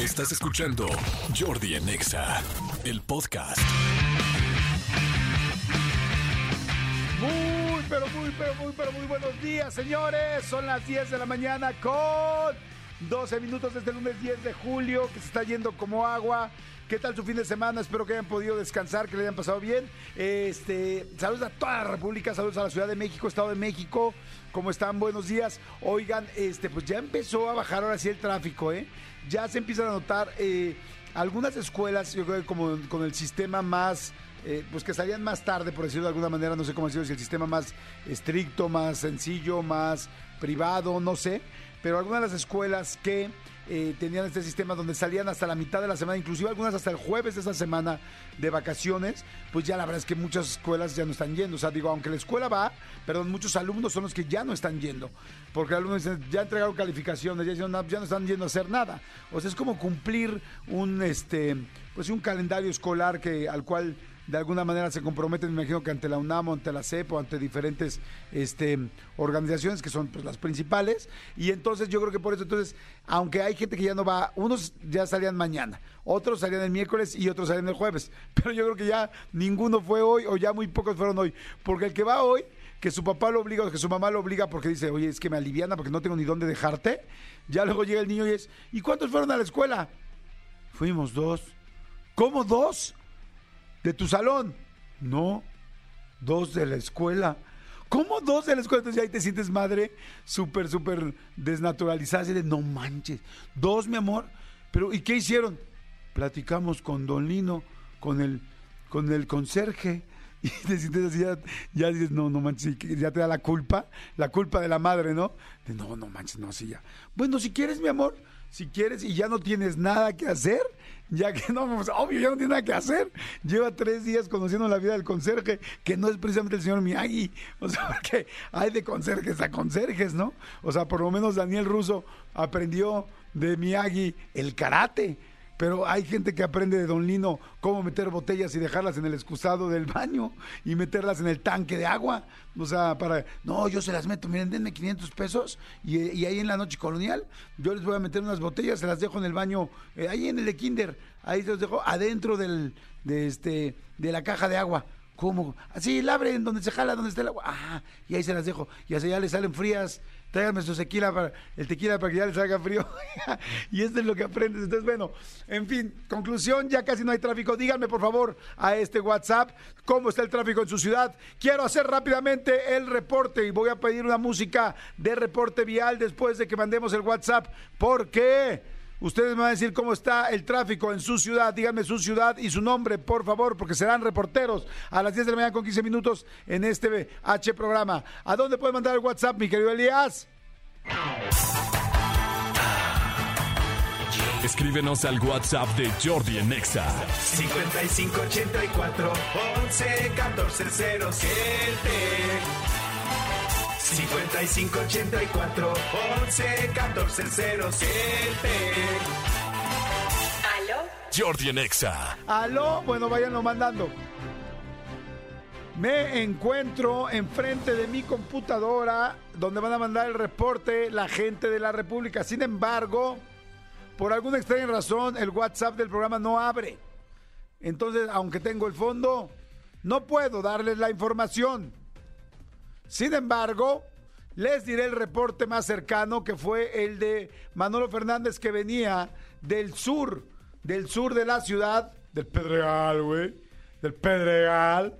Estás escuchando Jordi en Exa, el podcast. Muy, pero muy, pero muy, pero muy buenos días, señores. Son las 10 de la mañana con 12 minutos desde el lunes 10 de julio, que se está yendo como agua. ¿Qué tal su fin de semana? Espero que hayan podido descansar, que le hayan pasado bien. Este, saludos a toda la República, saludos a la Ciudad de México, Estado de México. ¿Cómo están? Buenos días. Oigan, este, pues ya empezó a bajar ahora sí el tráfico, ¿eh? Ya se empiezan a notar eh, algunas escuelas, yo creo que como con el sistema más eh, pues que salían más tarde, por decirlo de alguna manera, no sé cómo decirlo, si el sistema más estricto, más sencillo, más privado, no sé, pero algunas de las escuelas que eh, tenían este sistema donde salían hasta la mitad de la semana, inclusive algunas hasta el jueves de esa semana de vacaciones, pues ya la verdad es que muchas escuelas ya no están yendo. O sea, digo, aunque la escuela va, perdón, muchos alumnos son los que ya no están yendo. Porque alumnos dicen, ya entregaron calificaciones, ya, ya no están yendo a hacer nada. O sea, es como cumplir un, este, pues un calendario escolar que, al cual de alguna manera se comprometen, me imagino que ante la UNAM, ante la CEP o ante diferentes este, organizaciones que son pues, las principales. Y entonces yo creo que por eso, entonces, aunque hay gente que ya no va, unos ya salían mañana, otros salían el miércoles y otros salían el jueves. Pero yo creo que ya ninguno fue hoy o ya muy pocos fueron hoy. Porque el que va hoy, que su papá lo obliga o que su mamá lo obliga porque dice, oye, es que me aliviana porque no tengo ni dónde dejarte. Ya luego llega el niño y es, ¿y cuántos fueron a la escuela? Fuimos dos. ¿Cómo dos? De tu salón. No, dos de la escuela. ¿Cómo dos de la escuela? Entonces ahí te sientes madre súper, súper desnaturalizada. De, no manches. Dos, mi amor. Pero, ¿y qué hicieron? Platicamos con Don Lino, con el, con el conserje. Y te sientes así, ya, ya dices, no, no manches, ya te da la culpa, la culpa de la madre, ¿no? De, no, no manches, no, así ya. Bueno, si quieres, mi amor, si quieres y ya no tienes nada que hacer, ya que no, pues, obvio, ya no tiene nada que hacer. Lleva tres días conociendo la vida del conserje, que no es precisamente el señor Miyagi. O sea, porque hay de conserjes a conserjes, ¿no? O sea, por lo menos Daniel Russo aprendió de Miyagi el karate pero hay gente que aprende de Don Lino cómo meter botellas y dejarlas en el excusado del baño y meterlas en el tanque de agua. O sea, para, no, yo se las meto, miren, denme 500 pesos y, ahí en la noche colonial yo les voy a meter unas botellas, se las dejo en el baño, eh, ahí en el de Kinder, ahí se los dejo adentro del, de, este, de la caja de agua. ¿Cómo? Así, la abren donde se jala, donde está el agua. Ah, y ahí se las dejo. Y así ya le salen frías tráigame su tequila para, el tequila para que ya les haga frío. y esto es lo que aprendes. Entonces, bueno, en fin, conclusión, ya casi no hay tráfico. Díganme, por favor, a este WhatsApp cómo está el tráfico en su ciudad. Quiero hacer rápidamente el reporte y voy a pedir una música de reporte vial después de que mandemos el WhatsApp. ¿Por qué? Ustedes me van a decir cómo está el tráfico en su ciudad. Díganme su ciudad y su nombre, por favor, porque serán reporteros a las 10 de la mañana con 15 minutos en este H programa. ¿A dónde puede mandar el WhatsApp, mi querido Elías? Escríbenos al WhatsApp de Jordi en Nexa. 5584 11 14 5584 11 14 ¿Aló? Jordi en Exa. ¿Aló? Bueno, váyanlo mandando. Me encuentro enfrente de mi computadora donde van a mandar el reporte la gente de la República. Sin embargo, por alguna extraña razón, el WhatsApp del programa no abre. Entonces, aunque tengo el fondo, no puedo darles la información. Sin embargo, les diré el reporte más cercano que fue el de Manolo Fernández que venía del sur, del sur de la ciudad, del Pedregal, güey, del Pedregal,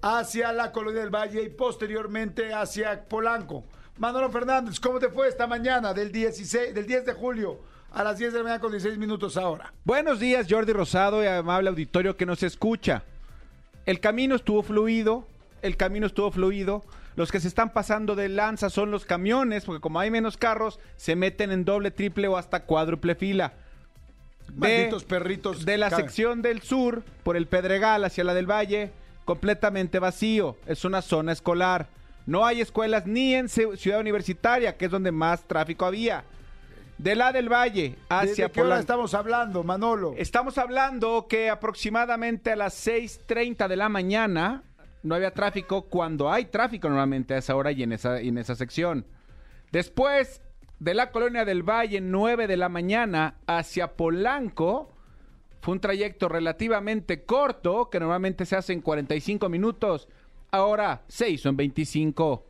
hacia la Colonia del Valle y posteriormente hacia Polanco. Manolo Fernández, ¿cómo te fue esta mañana del, 16, del 10 de julio? A las 10 de la mañana con 16 minutos ahora. Buenos días, Jordi Rosado y amable auditorio que nos escucha. El camino estuvo fluido, el camino estuvo fluido. Los que se están pasando de lanza son los camiones, porque como hay menos carros, se meten en doble, triple o hasta cuádruple fila. Malditos perritos. De la sección del sur, por el Pedregal hacia la del Valle, completamente vacío. Es una zona escolar. No hay escuelas ni en Ciudad Universitaria, que es donde más tráfico había. De la del Valle hacia ¿De qué hora estamos hablando, Manolo? Estamos hablando que aproximadamente a las 6.30 de la mañana no había tráfico cuando hay tráfico normalmente a esa hora y en esa, en esa sección. Después de la colonia del Valle, 9 de la mañana, hacia Polanco. Fue un trayecto relativamente corto, que normalmente se hace en 45 minutos. Ahora se hizo en 25.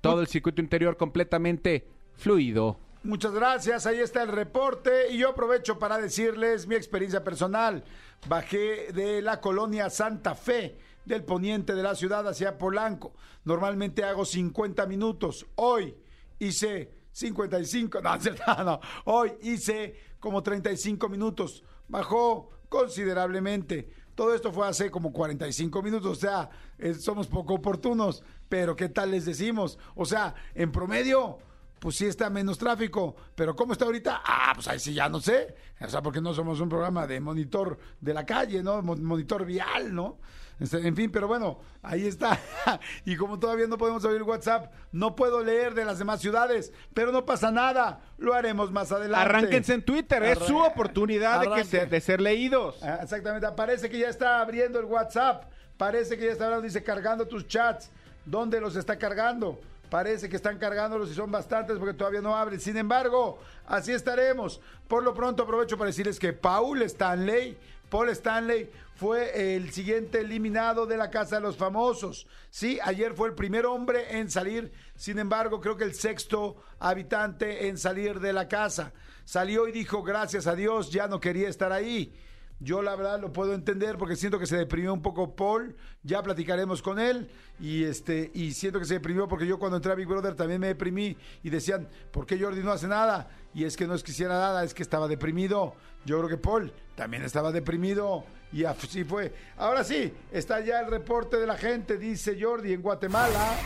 Todo el circuito interior completamente fluido. Muchas gracias, ahí está el reporte y yo aprovecho para decirles mi experiencia personal. Bajé de la colonia Santa Fe del poniente de la ciudad hacia Polanco. Normalmente hago 50 minutos. Hoy hice 55, no, no, no. Hoy hice como 35 minutos. Bajó considerablemente. Todo esto fue hace como 45 minutos, o sea, eh, somos poco oportunos, pero ¿qué tal les decimos? O sea, en promedio, pues sí está menos tráfico, pero ¿cómo está ahorita? Ah, pues ahí sí ya no sé, o sea, porque no somos un programa de monitor de la calle, ¿no? Mo- Monitor vial, ¿no? Este, En fin, pero bueno, ahí está. Y como todavía no podemos abrir WhatsApp, no puedo leer de las demás ciudades, pero no pasa nada, lo haremos más adelante. Arránquense en Twitter, es su oportunidad de, que Arranque. se- de ser leídos. Ah, Exactamente, parece que ya está abriendo el WhatsApp, parece que ya está hablando, dice cargando tus chats. ¿Dónde los está cargando? Parece que están cargándolos y son bastantes porque todavía no abren. Sin embargo, así estaremos. Por lo pronto aprovecho para decirles que Paul Stanley, Paul Stanley fue el siguiente eliminado de la Casa de los Famosos. Sí, ayer fue el primer hombre en salir, sin embargo, creo que el sexto habitante en salir de la casa. Salió y dijo, gracias a Dios, ya no quería estar ahí. Yo la verdad lo puedo entender porque siento que se deprimió un poco Paul, ya platicaremos con él y este y siento que se deprimió porque yo cuando entré a Big Brother también me deprimí y decían, ¿por qué Jordi no hace nada? Y es que no es que hiciera nada, es que estaba deprimido. Yo creo que Paul también estaba deprimido y así fue. Ahora sí, está ya el reporte de la gente, dice Jordi, en Guatemala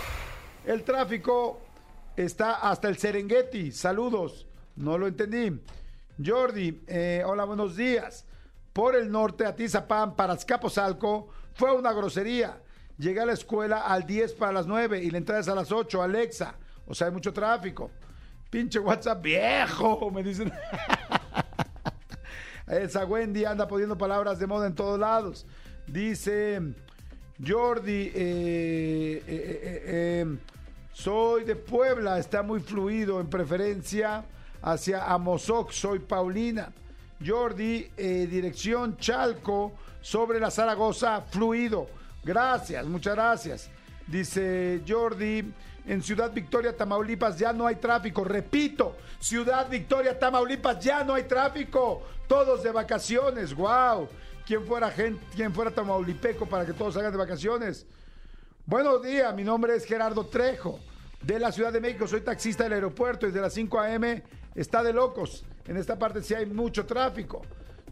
el tráfico está hasta el Serengeti. Saludos, no lo entendí. Jordi, eh, hola, buenos días. Por el norte, Atizapán, para Azcapotzalco, fue una grosería. Llegué a la escuela al 10 para las 9 y la entrada es a las 8, Alexa. O sea, hay mucho tráfico. Pinche WhatsApp viejo, me dicen. Esa Wendy anda poniendo palabras de moda en todos lados. Dice Jordi, eh, eh, eh, soy de Puebla, está muy fluido en preferencia hacia Amozoc, soy Paulina. Jordi, eh, dirección Chalco, sobre la Zaragoza, fluido. Gracias, muchas gracias. Dice Jordi, en Ciudad Victoria, Tamaulipas, ya no hay tráfico. Repito, Ciudad Victoria, Tamaulipas, ya no hay tráfico. Todos de vacaciones, wow. ¿Quién fuera gente, quién fuera tamaulipeco para que todos salgan de vacaciones? Buenos días, mi nombre es Gerardo Trejo, de la Ciudad de México, soy taxista del aeropuerto, desde las 5 a.m. está de locos, en esta parte sí hay mucho tráfico.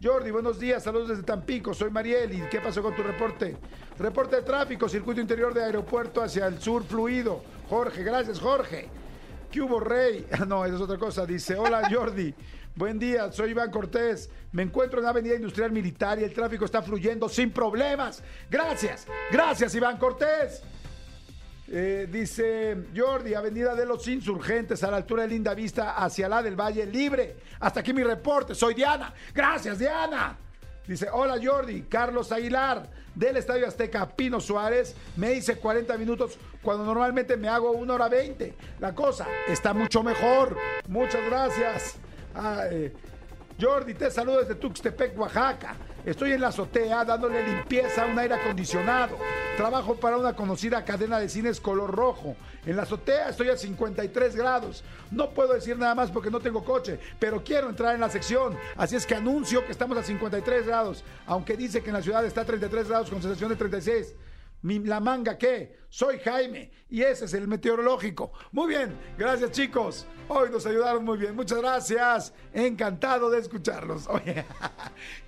Jordi, buenos días, saludos desde Tampico, soy Mariel, ¿y qué pasó con tu reporte? Reporte de tráfico, circuito interior de aeropuerto hacia el sur fluido. Jorge, gracias Jorge. ¿Qué hubo, Rey? Ah, no, esa es otra cosa. Dice, hola Jordi, buen día, soy Iván Cortés. Me encuentro en la Avenida Industrial Militar y el tráfico está fluyendo sin problemas. Gracias, gracias Iván Cortés. Eh, dice Jordi, Avenida de los Insurgentes, a la altura de Linda Vista, hacia la del Valle Libre. Hasta aquí mi reporte, soy Diana. Gracias, Diana. Dice, hola Jordi, Carlos Aguilar, del Estadio Azteca, Pino Suárez, me hice 40 minutos cuando normalmente me hago 1 hora 20. La cosa está mucho mejor. Muchas gracias. Ah, eh, Jordi, te saludo desde Tuxtepec, Oaxaca. Estoy en la azotea dándole limpieza a un aire acondicionado. Trabajo para una conocida cadena de cines color rojo. En la azotea estoy a 53 grados. No puedo decir nada más porque no tengo coche, pero quiero entrar en la sección. Así es que anuncio que estamos a 53 grados, aunque dice que en la ciudad está a 33 grados con sensación de 36. La manga, ¿qué? Soy Jaime y ese es el meteorológico. Muy bien, gracias chicos. Hoy nos ayudaron muy bien. Muchas gracias. Encantado de escucharlos. Oye,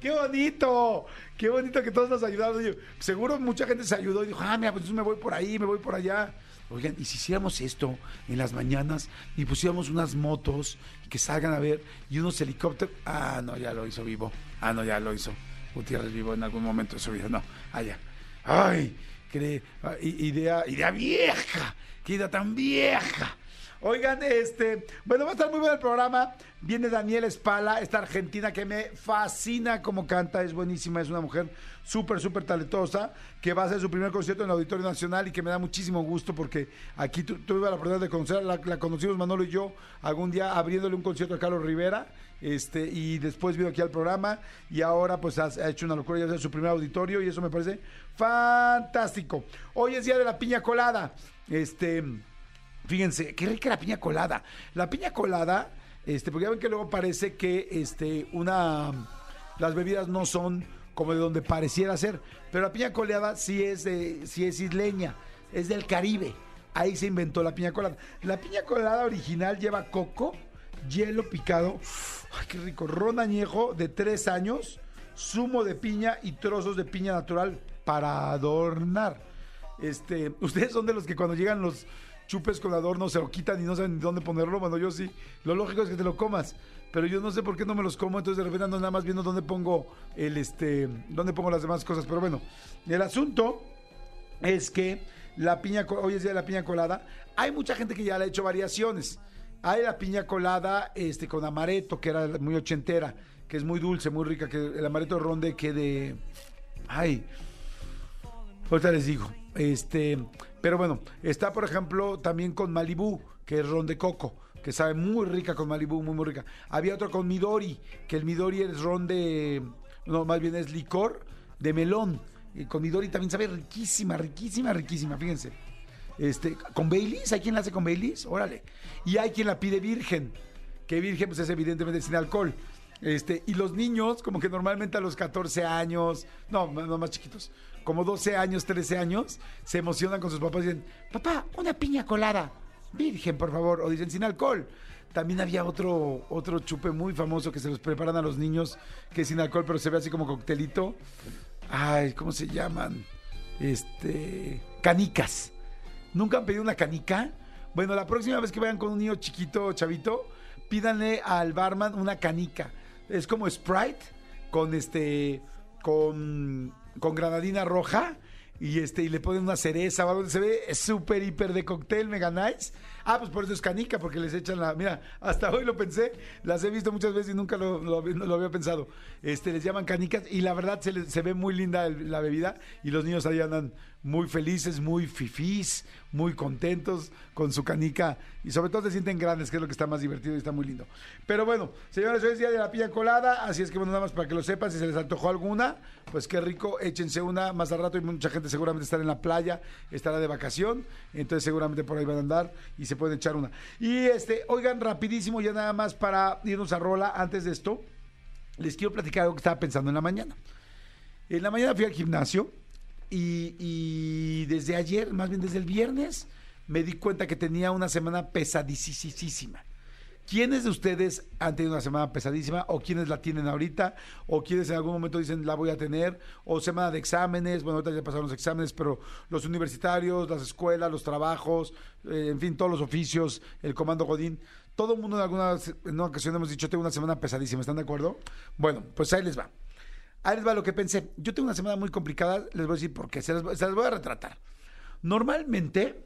qué bonito. Qué bonito que todos nos ayudaron. Seguro mucha gente se ayudó y dijo, ah, mira, pues me voy por ahí, me voy por allá. Oigan, y si hiciéramos esto en las mañanas y pusiéramos unas motos que salgan a ver y unos helicópteros. Ah, no, ya lo hizo vivo. Ah, no, ya lo hizo. Gutiérrez vivo en algún momento de su vida. No, allá. Ay, qué ah, i- idea, idea vieja. Qué idea tan vieja. Oigan, este, bueno, va a estar muy bueno el programa. Viene Daniel Espala, esta argentina que me fascina como canta, es buenísima, es una mujer súper, súper talentosa, que va a hacer su primer concierto en el Auditorio Nacional y que me da muchísimo gusto porque aquí tu- tuve la oportunidad de conocerla, la, la conocimos Manolo y yo algún día abriéndole un concierto a Carlos Rivera. Este, y después vino aquí al programa y ahora pues ha, hecho una locura, ya hace su primer auditorio y eso me parece fantástico. Hoy es día de la piña colada. Este, Fíjense, qué rica la piña colada. La piña colada, este, porque ya ven que luego parece que este, una las bebidas no son como de donde pareciera ser. Pero la piña colada sí es de, sí es isleña, es del Caribe. Ahí se inventó la piña colada. La piña colada original lleva coco, hielo picado, ay, qué rico, ron añejo de tres años, zumo de piña y trozos de piña natural para adornar. Este, ustedes son de los que cuando llegan los chupes con adorno se lo quitan y no saben dónde ponerlo. Bueno, yo sí. Lo lógico es que te lo comas. Pero yo no sé por qué no me los como, entonces de repente ando nada más viendo dónde pongo el este, dónde pongo las demás cosas. Pero bueno, el asunto es que la piña, hoy es día de la piña colada. Hay mucha gente que ya le ha hecho variaciones. Hay la piña colada este, con amaretto, que era muy ochentera, que es muy dulce, muy rica, que el amaretto ronde que de... Ay, Ahorita les digo. Este, pero bueno, está por ejemplo también con Malibú, que es ron de coco, que sabe muy rica con Malibú, muy muy rica. Había otro con Midori, que el Midori es ron de no, más bien es licor de melón. Y con Midori también sabe riquísima, riquísima, riquísima, fíjense. Este, con Baileys, ¿hay quien la hace con Baileys? Órale. Y hay quien la pide virgen, que virgen pues es evidentemente sin alcohol. Este, y los niños, como que normalmente a los 14 años, no, no más chiquitos, como 12 años, 13 años, se emocionan con sus papás y dicen, papá, una piña colada, virgen, por favor, o dicen sin alcohol. También había otro, otro chupe muy famoso que se los preparan a los niños, que es sin alcohol, pero se ve así como coctelito. Ay, ¿cómo se llaman? Este, canicas. ¿Nunca han pedido una canica? Bueno, la próxima vez que vayan con un niño chiquito, chavito, pídanle al barman una canica. Es como Sprite con este con con granadina roja y este y le ponen una cereza o algo, se ve súper hiper de cóctel, ¿me ganáis? Ah, pues por eso es canica, porque les echan la, mira, hasta hoy lo pensé, las he visto muchas veces y nunca lo, había pensado. Este, les llaman canicas y la verdad se, ve muy linda la bebida y los niños ahí andan muy felices, muy fifís, muy contentos con su canica y sobre todo se sienten grandes, que es lo que está más divertido y está muy lindo. Pero bueno, señores, hoy es día de la piña colada, así es que bueno, nada más para que lo sepan, si se les antojó alguna, pues qué rico, échense una más al rato y mucha gente seguramente estará en la playa, estará de vacación, entonces seguramente por ahí van a andar y se pueden echar una. Y este, oigan, rapidísimo, ya nada más para irnos a rola antes de esto, les quiero platicar algo que estaba pensando en la mañana. En la mañana fui al gimnasio y, desde ayer, más bien desde el viernes, me di cuenta que tenía una semana pesadísima. ¿Quiénes de ustedes han tenido una semana pesadísima o quiénes la tienen ahorita o quiénes en algún momento dicen la voy a tener o semana de exámenes, bueno, ahorita ya pasaron los exámenes, pero los universitarios, las escuelas, los trabajos, eh, en fin, todos los oficios, el comando Godín, todo el mundo en alguna en una ocasión hemos dicho tengo una semana pesadísima, ¿están de acuerdo? Bueno, pues ahí les va. Ahí les lo que pensé. Yo tengo una semana muy complicada, les voy a decir por qué, se las, se las voy a retratar. Normalmente,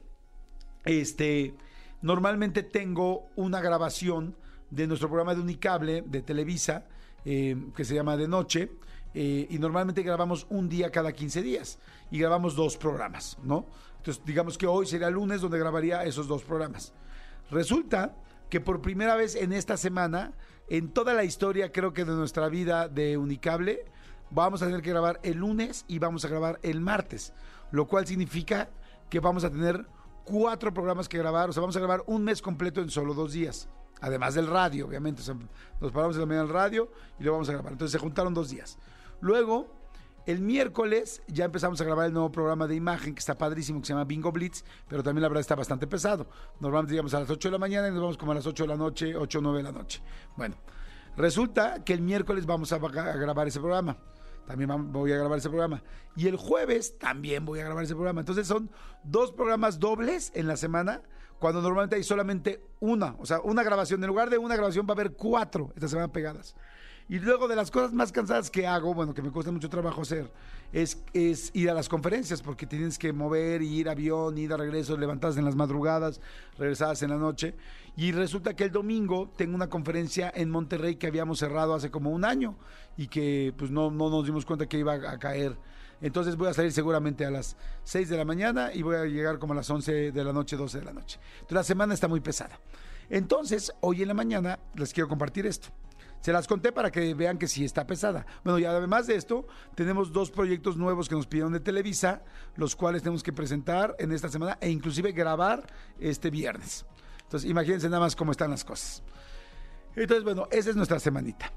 este, normalmente tengo una grabación de nuestro programa de Unicable de Televisa, eh, que se llama De Noche, eh, y normalmente grabamos un día cada 15 días, y grabamos dos programas, ¿no? Entonces, digamos que hoy sería lunes donde grabaría esos dos programas. Resulta que por primera vez en esta semana, en toda la historia, creo que de nuestra vida de Unicable, vamos a tener que grabar el lunes y vamos a grabar el martes, lo cual significa que vamos a tener cuatro programas que grabar, o sea, vamos a grabar un mes completo en solo dos días, además del radio, obviamente, nos paramos en la mañana radio y lo vamos a grabar, entonces se juntaron dos días. Luego, el miércoles ya empezamos a grabar el nuevo programa de imagen que está padrísimo, que se llama Bingo Blitz, pero también la verdad está bastante pesado. Normalmente llegamos a las 8 de la mañana y nos vamos como a las 8 de la noche, 8 o 9 de la noche. Bueno, resulta que el miércoles vamos a grabar ese programa. También voy a grabar ese programa. Y el jueves también voy a grabar ese programa. Entonces son dos programas dobles en la semana, cuando normalmente hay solamente una. O sea, una grabación. En lugar de una grabación va a haber cuatro esta semana pegadas. Y luego de las cosas más cansadas que hago, bueno, que me cuesta mucho trabajo hacer, es, ir a las conferencias, porque tienes que mover, y ir avión, ir a regreso, levantadas en las madrugadas, regresadas en la noche. Y resulta que el domingo tengo una conferencia en Monterrey que habíamos cerrado hace como un año y que pues no, no nos dimos cuenta que iba a caer. Entonces voy a salir seguramente a las 6 de la mañana y voy a llegar como a las 11 de la noche, 12 de la noche. Entonces la semana está muy pesada. Entonces, hoy en la mañana les quiero compartir esto. Se las conté para que vean que sí está pesada. Bueno, y además de esto, tenemos dos proyectos nuevos que nos pidieron de Televisa, los cuales tenemos que presentar en esta semana e inclusive grabar este viernes. Entonces, imagínense nada más cómo están las cosas. Entonces, bueno, esa es nuestra semanita.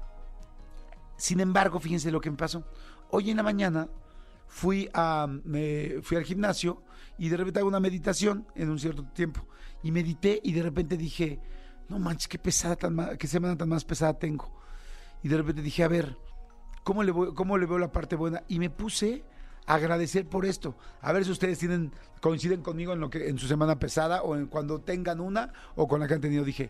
Sin embargo, fíjense lo que me pasó. Hoy en la mañana fui, a, fui al gimnasio y de repente hago una meditación en un cierto tiempo. Y medité y de repente dije, no manches, qué pesada tan qué semana tan más pesada tengo. Y de repente dije, a ver, ¿cómo le, voy- ¿cómo le veo la parte buena? Y me puse a agradecer por esto. A ver si ustedes tienen, coinciden conmigo en lo que, en su semana pesada o en cuando tengan una o con la que han tenido. Dije,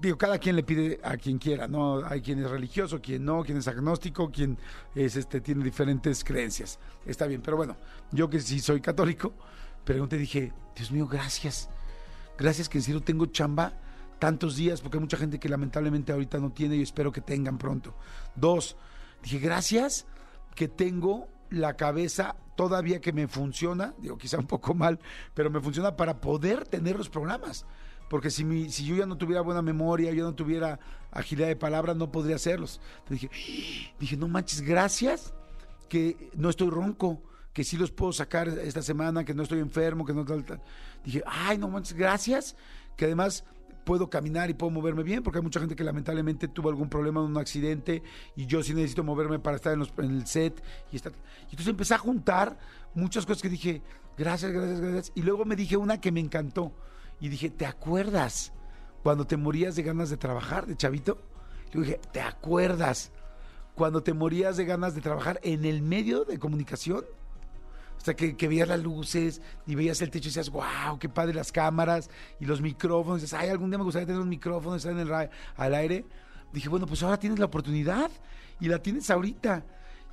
digo, cada quien le pide a quien quiera, ¿no? Hay quien es religioso, quien no, quien es agnóstico, quien es, este, tiene diferentes creencias. Está bien, pero bueno, yo que sí soy católico, pregunté, dije, Dios mío, gracias. Gracias que en serio tengo chamba tantos días, porque hay mucha gente que lamentablemente ahorita no tiene y espero que tengan pronto. Dos, dije, gracias que tengo la cabeza todavía que me funciona, digo quizá un poco mal, pero me funciona para poder tener los programas. Porque si, mi, si yo ya no tuviera buena memoria, yo no tuviera agilidad de palabra, no podría hacerlos. Entonces dije, dije, no manches, gracias que no estoy ronco, que sí los puedo sacar esta semana, que no estoy enfermo, que no tal, tal. Dije, ay, no manches, gracias, que además puedo caminar y puedo moverme bien, porque hay mucha gente que lamentablemente tuvo algún problema en un accidente y yo sí necesito moverme para estar en, los- en el set y estar. Y entonces empecé a juntar muchas cosas que dije, gracias, gracias, gracias. Y luego me dije una que me encantó y dije, ¿te acuerdas cuando te morías de ganas de trabajar, de chavito? Yo dije, ¿te acuerdas cuando te morías de ganas de trabajar en el medio de comunicación? O sea, que, veías las luces y veías el techo y decías, wow, qué padre las cámaras y los micrófonos. Dices, ay, algún día me gustaría tener un micrófono estar en el al aire. Dije, bueno, pues ahora tienes la oportunidad y la tienes ahorita.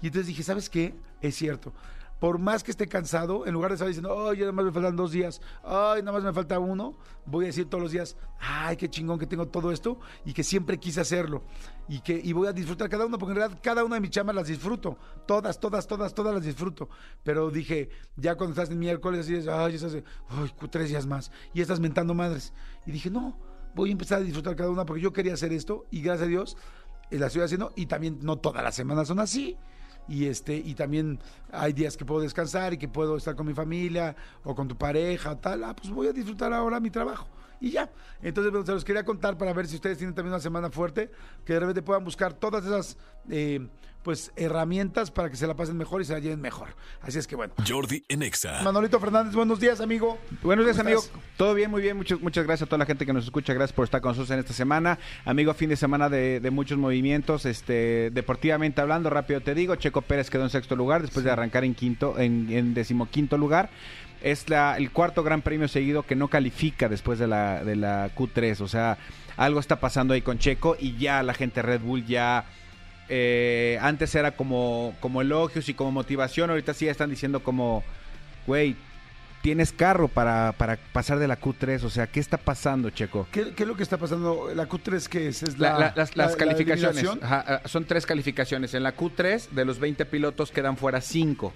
Y entonces dije, ¿sabes qué? Es cierto. Por más que esté cansado, en lugar de estar diciendo, ay, nada más me faltan dos días, ay, nada más me falta uno, voy a decir todos los días, ay, qué chingón que tengo todo esto y que siempre quise hacerlo. Y que y voy a disfrutar cada uno, porque en realidad cada una de mis chamas las disfruto. Todas, todas, todas, todas las disfruto. Pero dije, ya cuando estás en miércoles, así es, ay, estás, ay, tres días más. Y estás mentando madres. Y dije, no, voy a empezar a disfrutar cada una porque yo quería hacer esto y gracias a Dios eh, la estoy haciendo. Y también no todas las semanas son así y este y también hay días que puedo descansar y que puedo estar con mi familia o con tu pareja tal ah pues voy a disfrutar ahora mi trabajo y ya entonces bueno, se los quería contar para ver si ustedes tienen también una semana fuerte que de repente puedan buscar todas esas eh, pues herramientas para que se la pasen mejor y se la lleven mejor así es que bueno Jordi en Exa. Manolito Fernández buenos días amigo Buenos días, ¿Cómo amigo. Todo bien, muy bien. Muchas, muchas gracias a toda la gente que nos escucha. Gracias por estar con nosotros en esta semana. Amigo, fin de semana de, de muchos movimientos. Este, deportivamente hablando, rápido te digo, Checo Pérez quedó en sexto lugar después de arrancar en quinto, en, en decimoquinto lugar. Es la, el cuarto gran premio seguido que no califica después de la, de la Q3. O sea, algo está pasando ahí con Checo y ya la gente Red Bull ya eh, antes era como, como elogios y como motivación, ahorita sí ya están diciendo como, güey, tienes carro para, para pasar de la Q3, o sea, ¿qué está pasando, Checo? ¿Qué, qué es lo que está pasando la Q3 que es, es La- la, la- las la- las la calificaciones ajá, ah, son tres calificaciones. En la Q3, de los 20 pilotos quedan fuera 5.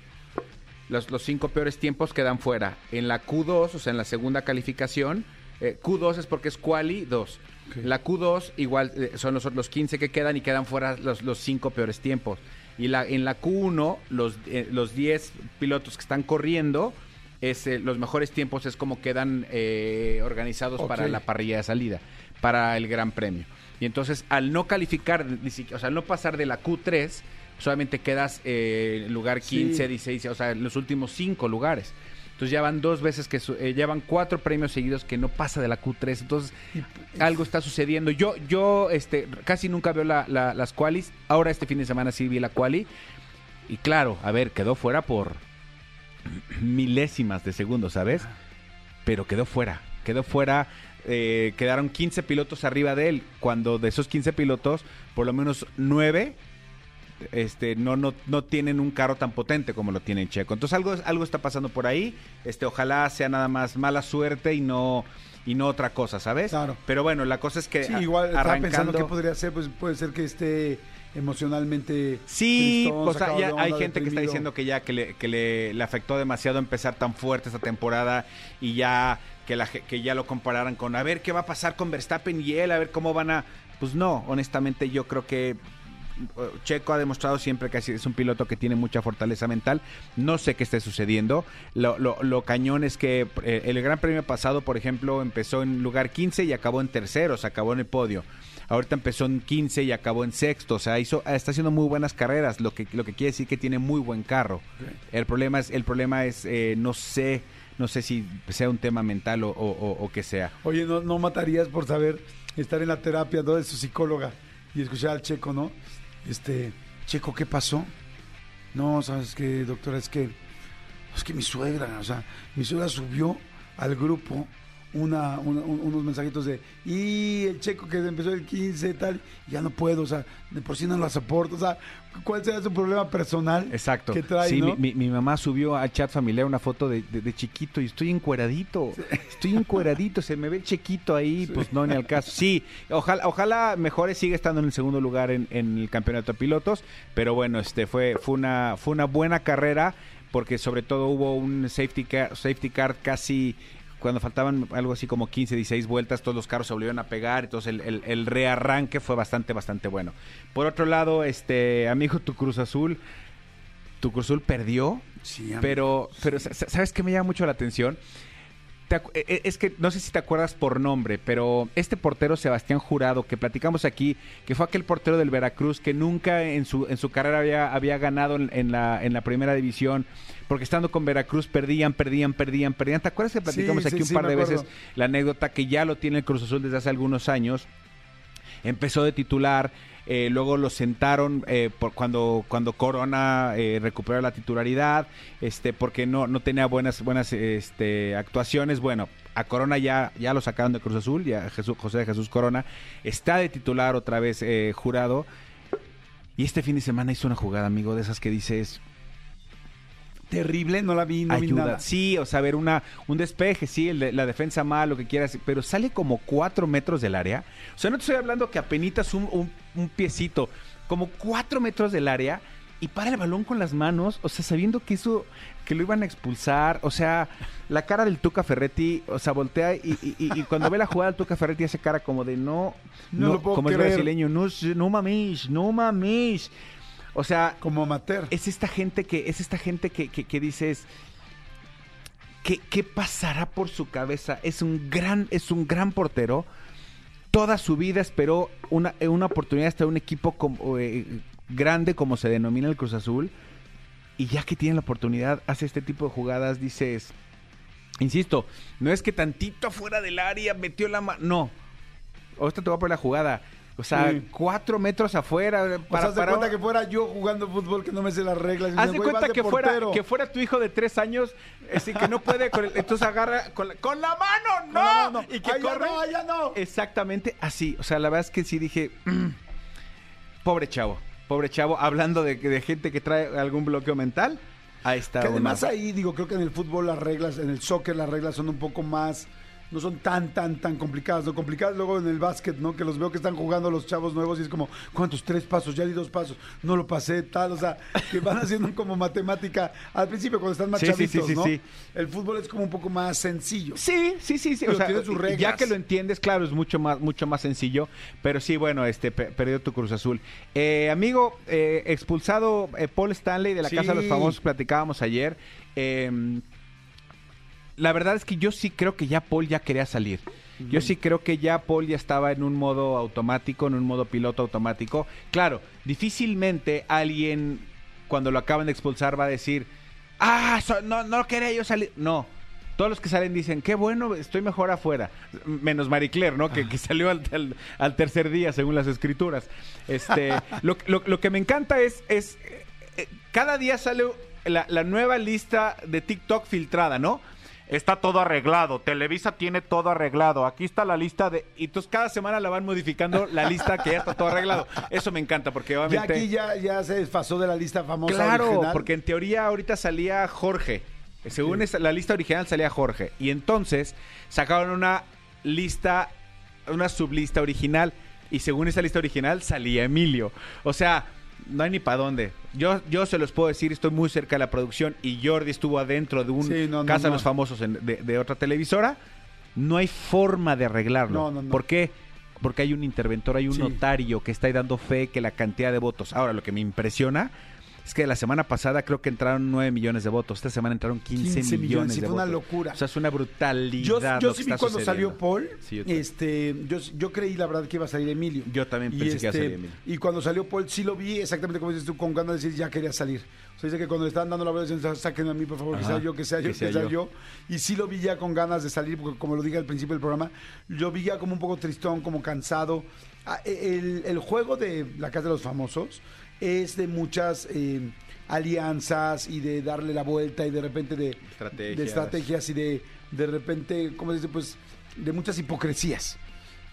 Los, los cinco peores tiempos quedan fuera. En la Q2, o sea, en la segunda calificación, eh, Q2 es porque es quali 2. La Q2 igual eh, son los, los 15 que quedan y quedan fuera los, los cinco peores tiempos. Y la, en la Q1, los, eh, los 10 pilotos que están corriendo, es, eh, los mejores tiempos es como quedan eh, organizados para la parrilla de salida, para el Gran Premio. Y entonces, al no calificar, ni siquiera- o sea, al no pasar de la Q3, solamente quedas eh, en lugar Sí. 15, 16, o sea, en los últimos cinco lugares. Entonces ya van dos veces que su- eh, ya van cuatro premios seguidos que no pasa de la Q3. Entonces algo está sucediendo. Yo, yo, este, casi nunca veo la- la- las qualis. Ahora este fin de semana sí vi la quali. Y claro, a ver, quedó fuera por milésimas de segundo, ¿sabes? Pero quedó fuera. Quedó fuera. eh, quedaron 15 pilotos arriba de él, cuando de esos 15 pilotos, por lo menos 9 este, no, no, no tienen un carro tan potente como lo tiene Checo. Entonces algo, algo está pasando por ahí. Este, ojalá sea nada más mala suerte y no, y no otra cosa, ¿sabes? Claro. Pero bueno, la cosa es que Sí, igual estaba pensando qué podría ser, pues puede ser que esté emocionalmente. Sí, tristón, sacado ya hay gente que está diciendo que ya que le, que le, le afectó demasiado empezar tan fuerte esta temporada y ya que, la, que ya lo compararan con a ver qué va a pasar con Verstappen y él, a ver cómo van a... Pues no, honestamente yo creo que Checo ha demostrado siempre que es un piloto que tiene mucha fortaleza mental. No sé qué esté sucediendo. Lo, lo- lo cañón es que eh, el Gran Premio pasado, por ejemplo, empezó en lugar 15 y acabó en tercero, o sea, acabó en el podio. Ahorita empezó en 15 y acabó en sexto. O sea, hizo, está haciendo muy buenas carreras, lo que, lo que quiere decir que tiene muy buen carro. El problema es, el problema es eh, no sé, no sé si sea un tema mental o, o, que sea. Oye, no, no matarías por saber estar en la terapia ¿no? de su psicóloga y escuchar al Checo, ¿no? Este, Checo, ¿qué pasó? No, sabes qué, doctora, es que es que mi suegra, o sea, mi suegra subió al grupo una, una- un- unos mensajitos de y el checo que empezó el 15 tal, ya no puedo, o sea, de por sí no la soporto, o sea, ¿cuál será su problema personal Exacto. que trae, sí, no? mi, mamá subió al chat familiar una foto de, de- de chiquito y estoy encueradito. Estoy encueradito, se me ve el chiquito ahí, pues no, ni al caso. Sí, ojalá, ojalá mejore, sigue estando en el segundo lugar en, en el campeonato de pilotos, pero bueno, este fue, fue una, fue una buena carrera, porque sobre todo hubo un safety car, safety car casi cuando faltaban algo así como 15, 16 vueltas, todos los carros se volvieron a pegar, entonces el, el- el rearranque fue bastante, bastante bueno. Por otro lado, este amigo, tu Cruz Azul, tu Cruz Azul perdió, Sí, amigo. pero, pero sa- sa- ¿sabes qué me llama mucho la atención? Eh, es que no sé si te acuerdas por nombre, pero este portero Sebastián Jurado, que platicamos aquí, que fue aquel portero del Veracruz que nunca en su, en su carrera había, había ganado en, en la, en la primera división, porque estando con Veracruz perdían, perdían, perdían, perdían. ¿Te acuerdas que platicamos Sí, aquí sí, un sí, par de veces la anécdota que ya lo tiene el Cruz Azul desde hace algunos años? empezó de titular, eh, luego lo sentaron eh, por cuando cuando Corona eh, recuperó la titularidad, este porque no no tenía buenas buenas este, actuaciones, bueno. A Corona ya, ya lo sacaron de Cruz Azul, ya Jesús, José de Jesús Corona está de titular otra vez jurado. Y este fin de semana hizo una jugada, amigo, de esas que dices, terrible, no la vi, no vi ayuda. nada. Sí, o sea, ver una, un despeje, sí, el la defensa mal, lo que quieras, pero sale como cuatro metros del área. O sea, no te estoy hablando que apenitas un, un, un piecito, como cuatro metros del área y para el balón con las manos, o sea, sabiendo que eso, que lo iban a expulsar, o sea, la cara del Tuca Ferretti, o sea, voltea y, y- y- y cuando ve la jugada del Tuca Ferretti hace cara como de no, No lo puedo como creer. brasileño, no, no mames, no mames. O sea, Como amateur. es esta gente que es esta gente que, que, que dices ¿qué, qué pasará por su cabeza es un gran es un gran portero. Toda su vida esperó una, una oportunidad en un equipo como, eh, grande como se denomina el Cruz Azul. Y ya que tiene la oportunidad hace este tipo de jugadas dices insisto no es que tantito fuera del área metió la mano no. Ahorita te voy a poner la jugada o sea, Sí. cuatro metros afuera. o sea, haz de cuenta que fuera yo jugando fútbol que no me sé las reglas. Haz de "Güey, cuenta de que fuera, portero". que fuera tu hijo de tres años, así que no puede, con el- entonces agarra con la, con la mano, no, y que Ay, ya corre. no, ya no. Exactamente así, o sea, la verdad es que sí dije, "Mm, pobre chavo, pobre chavo, hablando de, de gente que trae algún bloqueo mental, ahí está. Que además ahí, digo, creo que en el fútbol las reglas, en el soccer las reglas son un poco más, no son tan, tan, tan complicadas. Lo complicadas luego en el básquet, ¿no? Que los veo que están jugando los chavos nuevos y es como, ¿cuántos? Tres pasos, ya di dos pasos, no lo pasé, tal. O sea, que van haciendo como matemática al principio cuando están más Sí, sí, sí, chavitos, sí, ¿no? sí. El fútbol es como un poco más sencillo. Sí, sí, sí, sí. Pero O sea, tiene sus reglas. ya que lo entiendes, claro, es mucho más, mucho más sencillo. Pero sí, bueno, este pe- perdió tu Cruz Azul. Eh, amigo, eh, expulsado eh, Paul Stanley de la. Casa de los Famosos, platicábamos ayer. Eh, la verdad es que yo sí creo que ya Paul ya quería salir. Yo sí creo que ya Paul ya estaba en un modo automático, en un modo piloto automático. Claro, difícilmente alguien cuando lo acaban de expulsar va a decir, ah, so- no, no quería yo salir. No, todos los que salen dicen, qué bueno, estoy mejor afuera. Menos Marie Claire, ¿no? Que, que salió al, al- al tercer día, según las escrituras. Este, lo, lo- lo que me encanta es, es eh, cada día sale la, la nueva lista de TikTok filtrada, ¿no? Está todo arreglado, Televisa tiene todo arreglado, aquí está la lista de... Y entonces cada semana la van modificando la lista que ya está todo arreglado. Eso me encanta porque Ya obviamente... aquí ya, ya se desfasó de la lista famosa Claro, original. porque en teoría ahorita salía Jorge. Según esta- la lista original salía Jorge. Y entonces sacaron una lista, una sublista original. Y según esa lista original salía Emilio. O sea, no hay ni para dónde. Yo, yo se los puedo decir, estoy muy cerca de la producción y Jordi estuvo adentro de un Sí, no, no, Casa de no. los Famosos en- de, de otra televisora. No hay forma de arreglarlo. No, no, no. ¿Por qué? Porque hay un interventor, hay un Sí. notario que está ahí dando fe que la cantidad de votos. Ahora, lo que me impresiona es que la semana pasada creo que entraron 9 millones de votos. Esta semana entraron 15, 15 millones, millones, de fue una votos. locura. O sea, es una brutalidad. Yo, yo lo sí que vi está cuando sucediendo. salió Paul, Sí, yo este, yo, yo creí la verdad que iba a salir Emilio. Yo también pensé que iba a este, salir Emilio. Y cuando salió Paul, sí lo vi exactamente como dices tú, con ganas de decir ya quería salir. O sea, dice que cuando le estaban dando la decían, sáquenme a mí, por favor, que Ajá, sea yo, que sea yo, que que sea yo. yo. Y sí lo vi ya con ganas de salir, porque como lo dije al principio del programa, lo vi ya como un poco tristón, como cansado. Ah, El, el juego de la Casa de los Famosos es de muchas eh, alianzas y de darle la vuelta y de repente de Estrategias. de estrategias y de, de repente, ¿cómo se dice? Pues de muchas hipocresías.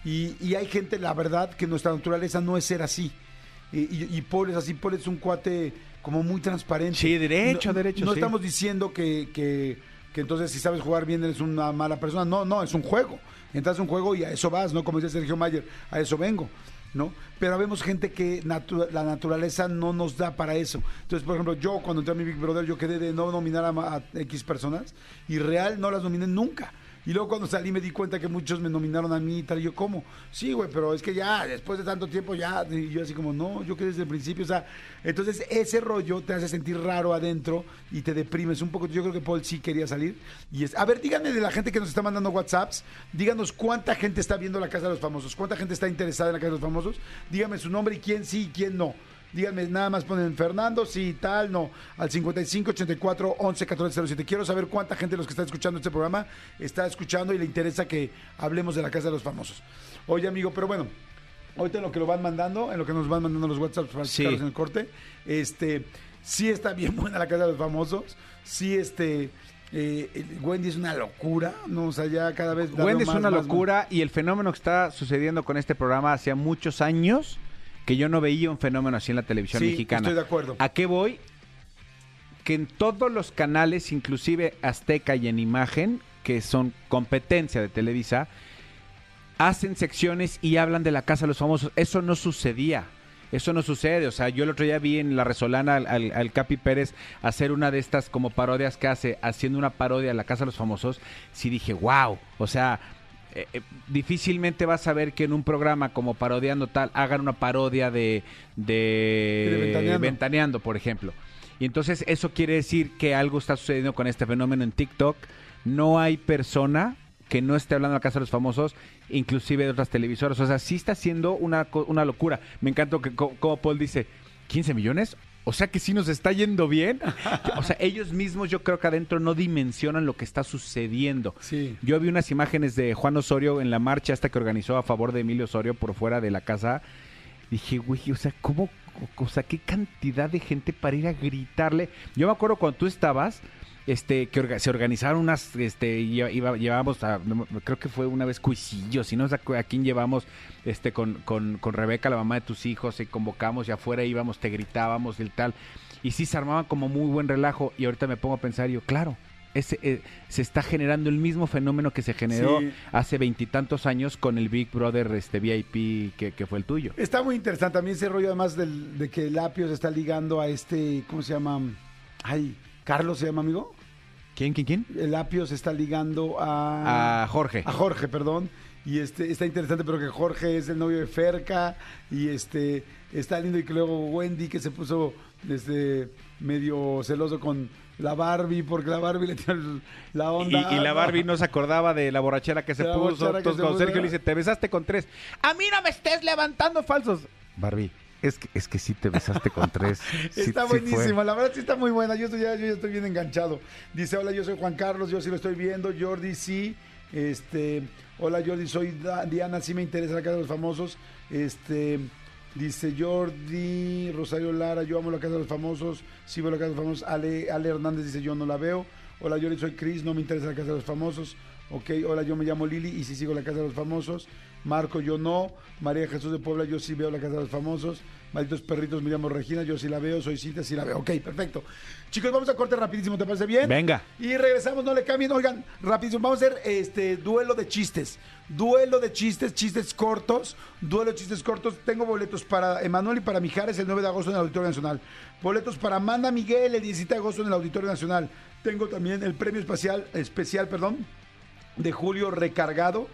Y, y hay gente, la verdad, que nuestra naturaleza no es ser así. Y, y, y Paul es así, Paul es un cuate como muy transparente. Sí, derecho, No- derecho, No sí. estamos diciendo que, que, que entonces si sabes jugar bien eres una mala persona. No, no, es un juego. Entras a un juego y a eso vas, ¿no? Como dice Sergio Mayer, a eso vengo. ¿No? Pero vemos gente que natu- la naturaleza no nos da para eso. Entonces, por ejemplo, yo cuando entré a mi Big Brother, yo quedé de no nominar a, a X personas y real no las nominé nunca. Y luego cuando salí me di cuenta que muchos me nominaron a mí y tal. Y yo, ¿cómo? Sí, güey, pero es que ya, después de tanto tiempo, ya. Y yo así como, no, yo quedé desde el principio. O sea, entonces ese rollo te hace sentir raro adentro y te deprimes un poco. Yo creo que Paul sí quería salir. Y es, a ver, díganme de la gente que nos está mandando WhatsApps, díganos cuánta gente está viendo la Casa de los Famosos, cuánta gente está interesada en la Casa de los Famosos. Díganme su nombre y quién sí y quién no. Díganme, nada más ponen Fernando, sí, tal, no. Al 55 84 11 14 07. Quiero saber cuánta gente de los que está escuchando este programa está escuchando y le interesa que hablemos de la Casa de los Famosos. Oye, amigo, pero bueno, ahorita en lo que lo van mandando, en lo que nos van mandando los WhatsApps para Sí. en el corte, este, sí está bien buena la Casa de los Famosos. Sí, este. eh, Wendy es una locura, ¿no? O sea, ya cada vez. Wendy es más, una más, locura y el fenómeno que está sucediendo con este programa hacía muchos años que yo no veía un fenómeno así en la televisión Sí, mexicana. estoy de acuerdo. ¿A qué voy? Que en todos los canales, inclusive Azteca y en Imagen, que son competencia de Televisa, hacen secciones y hablan de la Casa de los Famosos. Eso no sucedía. Eso no sucede. O sea, yo el otro día vi en La Resolana al, al- al Capi Pérez hacer una de estas como parodias que hace, haciendo una parodia de la Casa de los Famosos. Sí dije, wow. O sea, eh, eh, difícilmente vas a ver que en un programa como parodiando tal hagan una parodia de, de, De Ventaneando. Ventaneando, por ejemplo. Y entonces eso quiere decir que algo está sucediendo con este fenómeno en TikTok. No hay persona que no esté hablando de la Casa de los Famosos, inclusive de otras televisoras. O sea, sí está siendo una, una locura. Me encantó que co- como Paul dice, ¿15 millones? O sea que sí nos está yendo bien. O sea, ellos mismos yo creo que adentro no dimensionan lo que está sucediendo. Sí. Yo vi unas imágenes de Juan Osorio en la marcha esta que organizó a favor de Emilio Osorio por fuera de la casa. Dije, güey, o sea, ¿cómo? O sea, qué cantidad de gente para ir a gritarle. Yo me acuerdo cuando tú estabas, este, que orga- se organizaron unas, este, iba, llevábamos a, creo que fue una vez Cuisillos, y no sé a, a quién llevamos, este, con, con, con Rebeca, la mamá de tus hijos, y convocamos y afuera íbamos, te gritábamos y el tal. Y sí se armaban como muy buen relajo, y ahorita me pongo a pensar, yo, claro, ese, eh, se está generando el mismo fenómeno que se generó Sí. hace veintitantos años con el Big Brother este VIP que, que fue el tuyo. Está muy interesante también ese rollo, además del- de que Lapio se está ligando a este, ¿cómo se llama? Ay, Carlos se llama, amigo. ¿Quién, quién, quién? El Apio se está ligando a... A Jorge. A Jorge, perdón. Y este está interesante, pero que Jorge es el novio de Ferca. Y este está lindo y que luego Wendy que se puso este medio celoso con la Barbie, porque la Barbie le tiró la onda. y la Barbie no se acordaba de la borrachera que se la puso. que Entonces, se. Sergio le dice, te besaste con tres. A mí no me estés levantando falsos. Barbie, es que, es que sí te besaste con tres. Sí- Está sí buenísima, la verdad sí está muy buena. Yo estoy, ya, yo ya estoy bien enganchado. Dice, hola, yo soy Juan Carlos, yo sí lo estoy viendo. Jordi, sí. Este, hola Jordi, soy Diana, sí me interesa la casa de los famosos. Este, dice Jordi, Rosario Lara, yo amo la casa de los famosos. Sí veo la casa de los famosos. Ale, Ale Hernández dice, yo no la veo. Hola, yo soy Chris, no me interesa la casa de los famosos. Ok, hola, yo me llamo Lili y sí sigo la casa de los famosos. Marco, yo no. María Jesús de Puebla, yo sí veo la casa de los famosos. Malditos perritos, me llamo Regina, yo sí la veo. Soy Cintia, sí la veo. Ok, perfecto. Chicos, vamos a corte rapidísimo, ¿te parece bien? Venga. Y regresamos, no le cambien. Oigan, rapidísimo, vamos a hacer este duelo de chistes. Duelo de chistes, chistes cortos. Duelo de chistes cortos. Tengo boletos para Emanuel y para Mijares el 9 de agosto en el Auditorio Nacional. Boletos para Amanda Miguel el 17 de agosto en el Auditorio Nacional. Tengo también el premio especial, especial, perdón, de julio recargado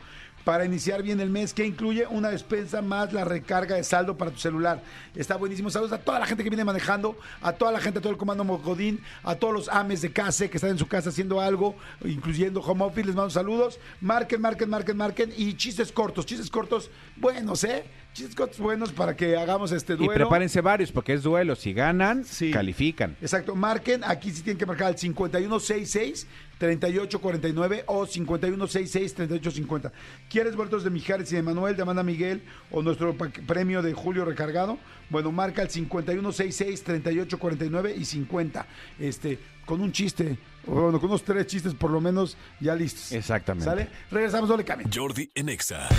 para iniciar bien el mes, que incluye una despensa más la recarga de saldo para tu celular. Está buenísimo. Saludos a toda la gente que viene manejando, a toda la gente, a todo el comando Mocodín, a todos los ames de casa que están en su casa haciendo algo, incluyendo home office. Les mando saludos. Marquen, marquen, marquen, marquen. Y chistes cortos, chistes cortos buenos, ¿eh? Chistes cortos buenos para que hagamos este duelo. Y prepárense varios, porque es duelo. Si ganan, sí. califican. Exacto. Marquen, aquí sí tienen que marcar al 5166 3849 o 5166 3850. ¿Quieres boletos de Mijares y de Manuel, de Amanda Miguel o nuestro premio de Julio recargado? Bueno, marca el 5166 3849 y 50. Este, con un chiste, bueno, con unos tres chistes por lo menos ya listos. Exactamente. ¿Sale? Regresamos, no le cambien. Jordi Enexa.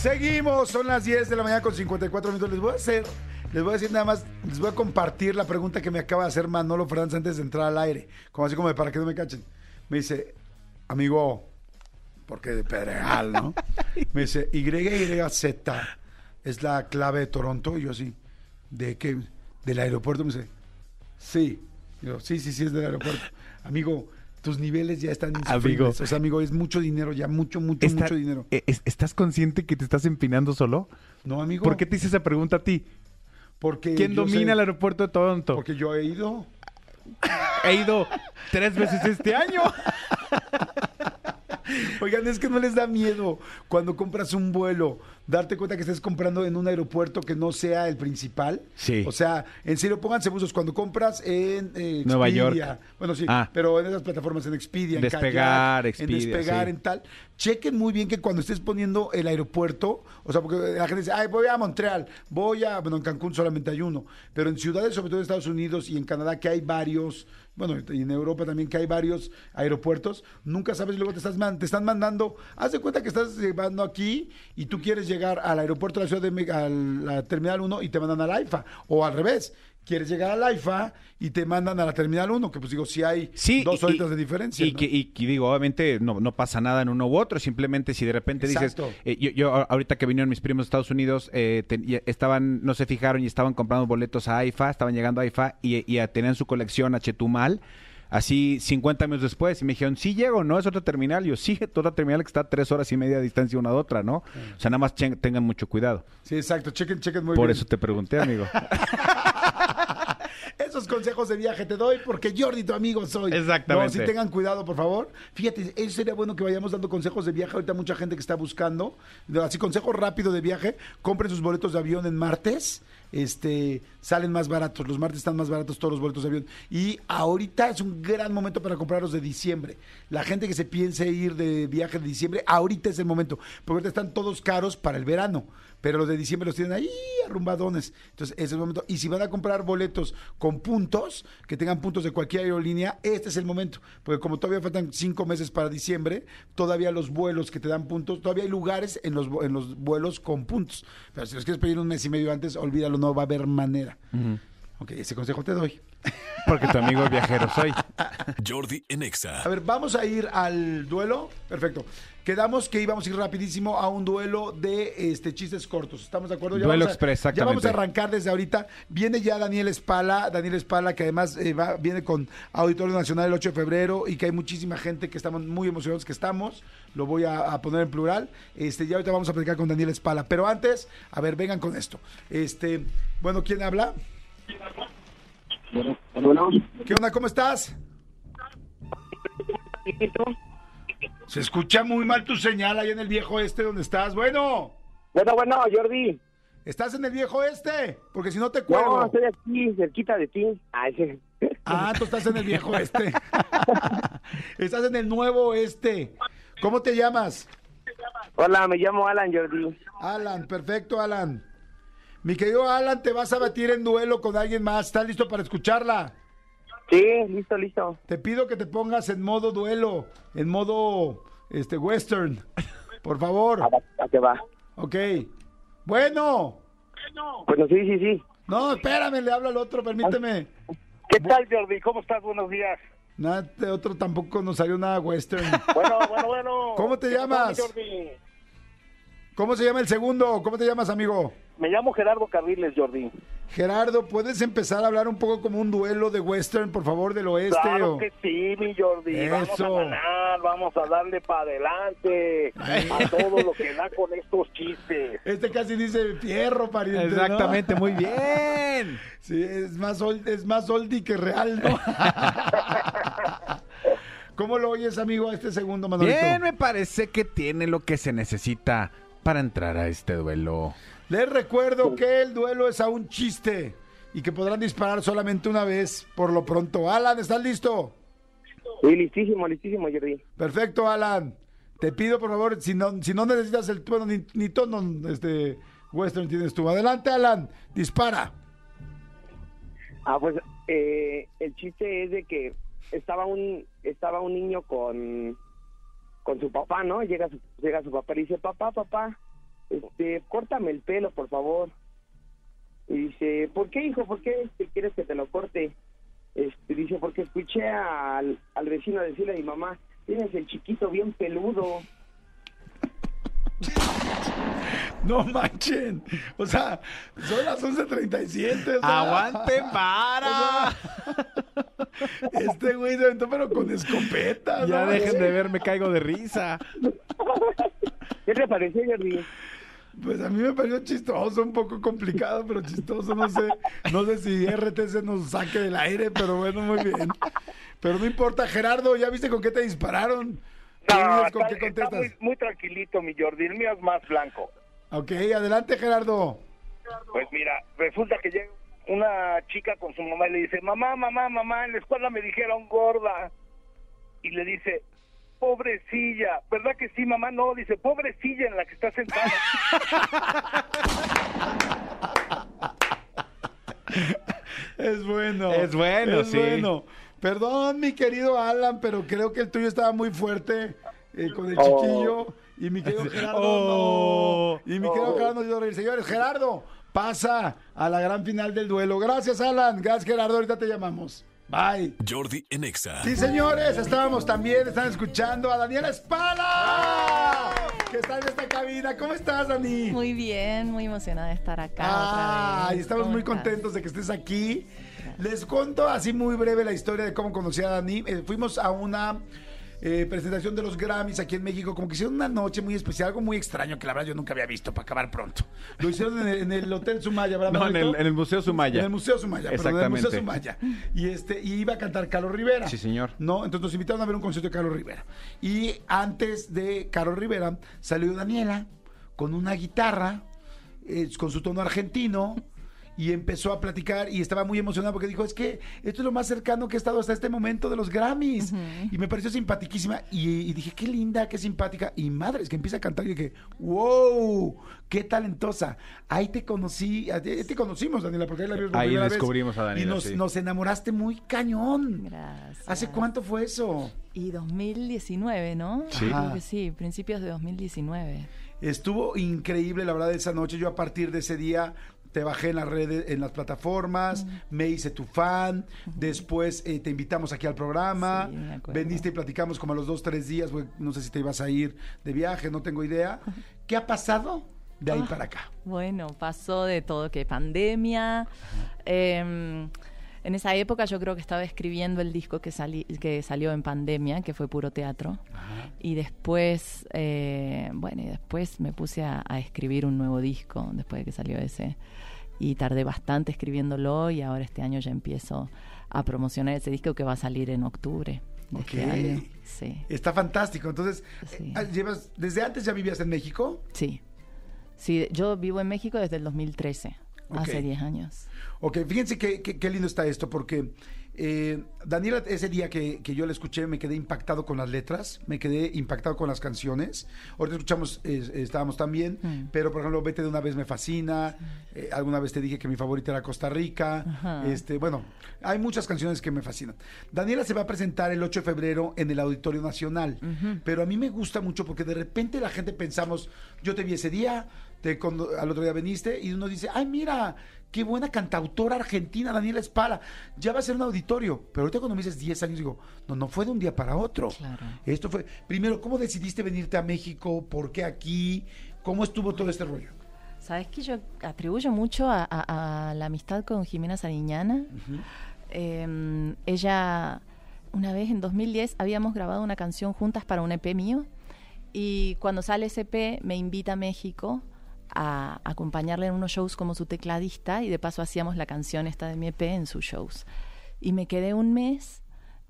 Seguimos, son las 10 de la mañana con 54 minutos. Les voy a hacer les voy a decir nada más, les voy a compartir la pregunta que me acaba de hacer Manolo Fernández antes de entrar al aire. Como así como de para que no me cachen. Me dice, amigo, porque de Pedregal, ¿no? Me dice, YYZ es la clave de Toronto. Y yo así, ¿de qué? ¿Del aeropuerto? Me dice, sí. Yo, sí, sí, sí, es del aeropuerto. Amigo, tus niveles ya están. Amigo. O sea, amigo, es mucho dinero ya, mucho, mucho, Está- mucho dinero. es- ¿Estás consciente que te estás empinando solo? No, amigo. ¿Por qué te hice esa pregunta a ti? Porque ¿Quién domina sé- el aeropuerto de Toronto? Porque yo he ido. He ido tres veces este año. Oigan, es que no les da miedo cuando compras un vuelo, darte cuenta que estás comprando en un aeropuerto que no sea el principal. Sí. O sea, en serio, pónganse buzos. Cuando compras en eh, Nueva Expedia, York. Bueno, sí, Ah. pero en esas plataformas, en Expedia, en Despegar, Kayak, Expedia, en Despegar, sí. en tal, chequen muy bien que cuando estés poniendo el aeropuerto, o sea, porque la gente dice, ay, voy a Montreal, voy a, bueno, en Cancún solamente hay uno, pero en ciudades, sobre todo en Estados Unidos y en Canadá, que hay varios, bueno, y en Europa también, que hay varios aeropuertos, nunca sabes, luego te, estás te están mandando, haz de cuenta que estás llevando aquí y tú quieres llegar al aeropuerto de la Ciudad de México, a la Terminal 1 y te mandan al AIFA, o al revés. Quieres llegar al AIFA y te mandan a la Terminal 1, que pues digo, si hay Sí, dos y- horitas de diferencia. Y, ¿no? que, y digo, obviamente no, no pasa nada en uno u otro, simplemente si de repente Exacto. dices, eh, yo, yo ahorita que vinieron mis primos de Estados Unidos, eh, ten- estaban, no se fijaron y estaban comprando boletos a AIFA, estaban llegando a AIFA y, a- tenían su colección a Chetumal. Así 50 años después, y me dijeron, sí llego, ¿no? Es otra terminal. Y yo, sí, otra terminal que está a tres horas y media de distancia una de otra, ¿no? O sea, nada más tengan mucho cuidado. Sí, exacto. Chequen, chequen muy Por bien. eso te pregunté, amigo. Esos consejos de viaje te doy porque Jordi, tu amigo, soy. Exactamente. No, sí tengan cuidado, por favor. Fíjate, eso sería bueno que vayamos dando consejos de viaje. Ahorita mucha gente que está buscando. Así, consejos rápido de viaje. Compren sus boletos de avión en martes. Este, salen más baratos. Los martes están más baratos todos los boletos de avión. Y ahorita es un gran momento para comprarlos de diciembre. La gente que se piense ir de viaje de diciembre, ahorita es el momento. Porque ahorita están todos caros para el verano. Pero los de diciembre los tienen ahí arrumbadones. Entonces, ese es el momento. Y si van a comprar boletos con puntos, que tengan puntos de cualquier aerolínea, este es el momento. Porque como todavía faltan cinco meses para diciembre, todavía los vuelos que te dan puntos, todavía hay lugares en los, en los vuelos con puntos. Pero si los quieres pedir un mes y medio antes, olvídalo, no va a haber manera. Ok, ese consejo te doy. Porque tu amigo viajero soy. Jordi en Exa. A ver, vamos a ir al duelo. Perfecto. Quedamos que íbamos a ir rapidísimo a un duelo de este chistes cortos. ¿Estamos de acuerdo? Duelo vamos a- express, Ya vamos a exactamente. arrancar desde ahorita. Viene ya Daniel Espala, Daniel Espala, que además eh, va- viene con Auditorio Nacional el 8 de febrero y que hay muchísima gente que estamos muy emocionados que estamos. Lo voy a, a poner en plural. Este, ya ahorita vamos a platicar con Daniel Espala. Pero antes, a ver, vengan con esto. Este, bueno, ¿quién habla? Bueno, ¿Qué onda? ¿Cómo estás? Se escucha muy mal tu señal ahí en el viejo este donde estás. Bueno, bueno, bueno, Jordi. ¿estás en el viejo este? Porque si no te No, cuelgo. estoy aquí, cerquita de ti. Ay, sí. Ah, tú estás en el viejo este. estás en el nuevo este. ¿Cómo te llamas? Hola, me llamo Alan, Jordi. Alan, perfecto, Alan. Mi querido Alan, te vas a batir en duelo con alguien más. ¿Estás listo para escucharla? Sí, listo, listo. Te pido que te pongas en modo duelo, en modo este western. Por favor. A, a que va. Ok. Bueno. Bueno, sí, sí, sí. No, espérame, le hablo al otro, permíteme. ¿Qué tal, Jordi? ¿Cómo estás? Buenos días. Nada, de otro tampoco nos salió nada western. Bueno, bueno, bueno. ¿Cómo te ¿Qué tal, llamas? Jordi? ¿Cómo se llama el segundo? ¿Cómo te llamas, amigo? Me llamo Gerardo Carriles, Jordi. Gerardo, ¿puedes empezar a hablar un poco como un duelo de western, por favor, del oeste? Claro o- que sí, mi Jordi. Vamos a ganar, vamos a darle para adelante a todo lo que da con estos chistes. Este casi dice fierro, pariente. ¿no? Exactamente, muy bien. Sí, es más, old- es más oldie que real, ¿no? ¿Cómo lo oyes, amigo, a este segundo, Manolito? Bien, me parece que tiene lo que se necesita para entrar a este duelo. Les recuerdo que el duelo es a un chiste y que podrán disparar solamente una vez por lo pronto. Alan, ¿estás listo? Sí, listísimo, listísimo, Jordi. Perfecto, Alan. Te pido, por favor, si no, si no necesitas el tono, ni, ni tono este, western tienes tú. Adelante, Alan, dispara. Ah, pues eh, el chiste es de que estaba un estaba un niño con con su papá, ¿no? Llega su, llega su papá y dice, papá, papá, este, córtame el pelo, por favor. Y dice, ¿por qué, hijo? ¿Por qué quieres que te lo corte? Este, dice, porque escuché al, al vecino decirle a mi mamá, tienes el chiquito bien peludo. No manchen. O sea, son las 11.37. o sea, ¡Aguante, para! Este güey se aventó, pero con escopeta. Ya ¿no? dejen de ver, me caigo de risa. ¿Qué te pareció, Jordi? Pues a mí me pareció chistoso, un poco complicado, pero chistoso. No sé, no sé si RTC nos saque del aire, pero bueno, muy bien. Pero no importa, Gerardo, ¿ya viste con qué te dispararon? ¿Qué No, dices, ¿Con está, qué está contestas? muy, muy tranquilito, mi Jordi. El mío es más blanco. Ok, adelante, Gerardo. Pues mira, resulta que llega una chica con su mamá y le dice, mamá, mamá, mamá, en la escuela me dijeron gorda. Y le dice, pobrecilla, ¿verdad que sí, mamá? No, dice, pobrecilla en la que está sentada. Es bueno. Es bueno, es sí. bueno. Perdón, mi querido Alan, pero creo que el tuyo estaba muy fuerte eh, con el Oh. chiquillo. Y mi querido Gerardo, Oh. no. Y mi querido Gerardo nos hizo reír. Señores, Gerardo, pasa a la gran final del duelo. Gracias, Alan. Gracias, Gerardo. Ahorita te llamamos. Bye. Jordi en Exa. Sí, señores, estábamos también, están escuchando a Daniela Espala, que está en esta cabina. ¿Cómo estás, Dani? Muy bien, muy emocionada de estar acá. Ah, otra y vez. estamos ¿Cómo muy estás? contentos de que estés aquí. Les cuento así muy breve la historia de cómo conocí a Dani. Eh, fuimos a una eh, presentación de los Grammys aquí en México, como que hicieron una noche muy especial, algo muy extraño que la verdad yo nunca había visto para acabar pronto. Lo hicieron en el, en el Hotel Sumaya, ¿verdad? No, en el, Manolito? en el Museo Sumaya. En el Museo Sumaya, perdón, en el Museo. Sumaya. Y este, y iba a cantar Carlos Rivera. Sí, señor. No, entonces nos invitaron a ver un concierto de Carlos Rivera. Y antes de Carlos Rivera salió Daniela con una guitarra, eh, con su tono argentino. Y empezó a platicar y estaba muy emocionada porque dijo, es que esto es lo más cercano que he estado hasta este momento de los Grammys. Y me pareció simpaticísima. Y, y dije, qué linda, qué simpática. Y madre, es que empieza a cantar y dije, wow, qué talentosa. Ahí te conocí, ahí te conocimos, Daniela, porque ahí la vimos por Ahí primera vez. descubrimos a Daniela, Y nos, sí. nos enamoraste muy cañón. Gracias. ¿Hace cuánto fue eso? Y 2019, ¿no? Sí. Creo que sí, principios de 2019. Estuvo increíble, la verdad, esa noche. Yo a partir de ese día te bajé en las redes, en las plataformas, me hice tu fan, después eh, te invitamos aquí al programa, Sí, veniste y platicamos como a los dos, tres días, no sé si te ibas a ir de viaje, no tengo idea. ¿Qué ha pasado de ahí Ah. para acá? Bueno, pasó de todo, que pandemia. eh, en esa época yo creo que estaba escribiendo el disco que, salí- que salió en pandemia, que fue puro teatro. Y después, eh, bueno, y después me puse a, a escribir un nuevo disco después de que salió ese. Y tardé bastante escribiéndolo y ahora este año ya empiezo a promocionar ese disco que va a salir en octubre de este año. Sí, Está fantástico. Entonces, Sí. eh, llevas, ¿desde antes ya vivías en México? sí. Sí, yo vivo en México desde el 2013. Hace Ok. 10 años. Ok, fíjense qué, qué- qué lindo está esto, porque eh, Daniela, ese día que, que yo la escuché, me quedé impactado con las letras, me quedé impactado con las canciones. Ahorita escuchamos, eh, estábamos también, Mm. pero por ejemplo, Vete de una vez me fascina. eh, alguna vez te dije que mi favorita era Costa Rica. Ajá. Este, bueno, hay muchas canciones que me fascinan. Daniela se va a presentar el 8 de febrero en el Auditorio Nacional, pero a mí me gusta mucho porque de repente la gente pensamos, yo te vi ese día, te con- al otro día viniste y uno dice, ay, mira, qué buena cantautora argentina, Daniela Espala, ya va a ser un auditorio. Pero ahorita cuando me dices 10 años, digo, no, no fue de un día para otro. Claro. Esto fue, primero, ¿cómo decidiste venirte a México? ¿Por qué aquí? ¿Cómo estuvo todo este rollo? Sabes que yo atribuyo mucho a, a- a la amistad con Jimena Sariñana. Eh, ella, una vez en 2010, habíamos grabado una canción juntas para un EP mío. Y cuando sale ese EP, me invita a México a acompañarle en unos shows como su tecladista. Y de paso hacíamos la canción esta de mi EP en sus shows. Y me quedé un mes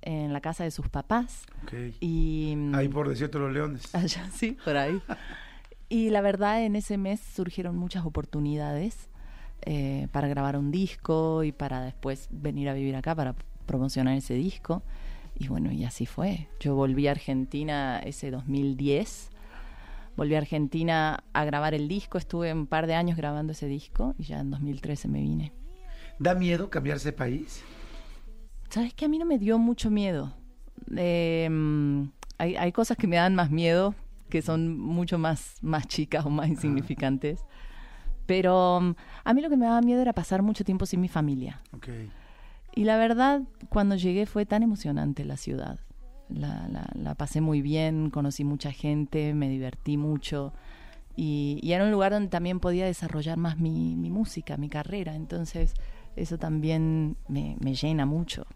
en la casa de sus papás. Y, mm, Ahí por Desierto de los Leones. Allá, sí, por ahí. Y la verdad, en ese mes surgieron muchas oportunidades eh, para grabar un disco y para después venir a vivir acá para promocionar ese disco. Y bueno, y así fue. Yo volví a Argentina ese 2010. Volví a Argentina a grabar el disco. Estuve un par de años grabando ese disco y ya en 2013 me vine. ¿Da miedo cambiarse de país? ¿Sabes que A mí no me dio mucho miedo. Eh, mm, hay, hay cosas que me dan más miedo, que son mucho más, más chicas o más insignificantes. Pero mm, a mí lo que me daba miedo era pasar mucho tiempo sin mi familia. Y la verdad, cuando llegué fue tan emocionante la ciudad. La, la- la pasé muy bien, conocí mucha gente, me divertí mucho. Y, y era un lugar donde también podía desarrollar más mi, mi música, mi carrera. Entonces, eso también me, me llena mucho.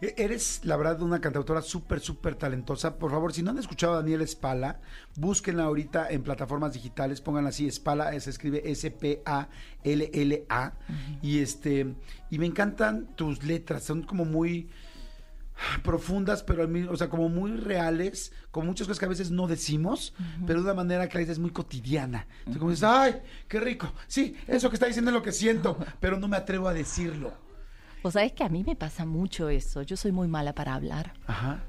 E- Eres, la verdad, una cantautora súper, súper talentosa. Por favor, si no han escuchado a Daniela Espala, búsquenla ahorita en plataformas digitales, pongan así, Espala, se escribe S-P-A-L-L-A. Y este, y me encantan tus letras, son como muy profundas, pero al mismo, o sea, como muy reales, con muchas cosas que a veces no decimos, pero de una manera que a veces es muy cotidiana. Entonces, como dices, ay, qué rico. Sí, eso que está diciendo es lo que siento, pero no me atrevo a decirlo. O sabes que a mí me pasa mucho eso. Yo soy muy mala para hablar. Ajá.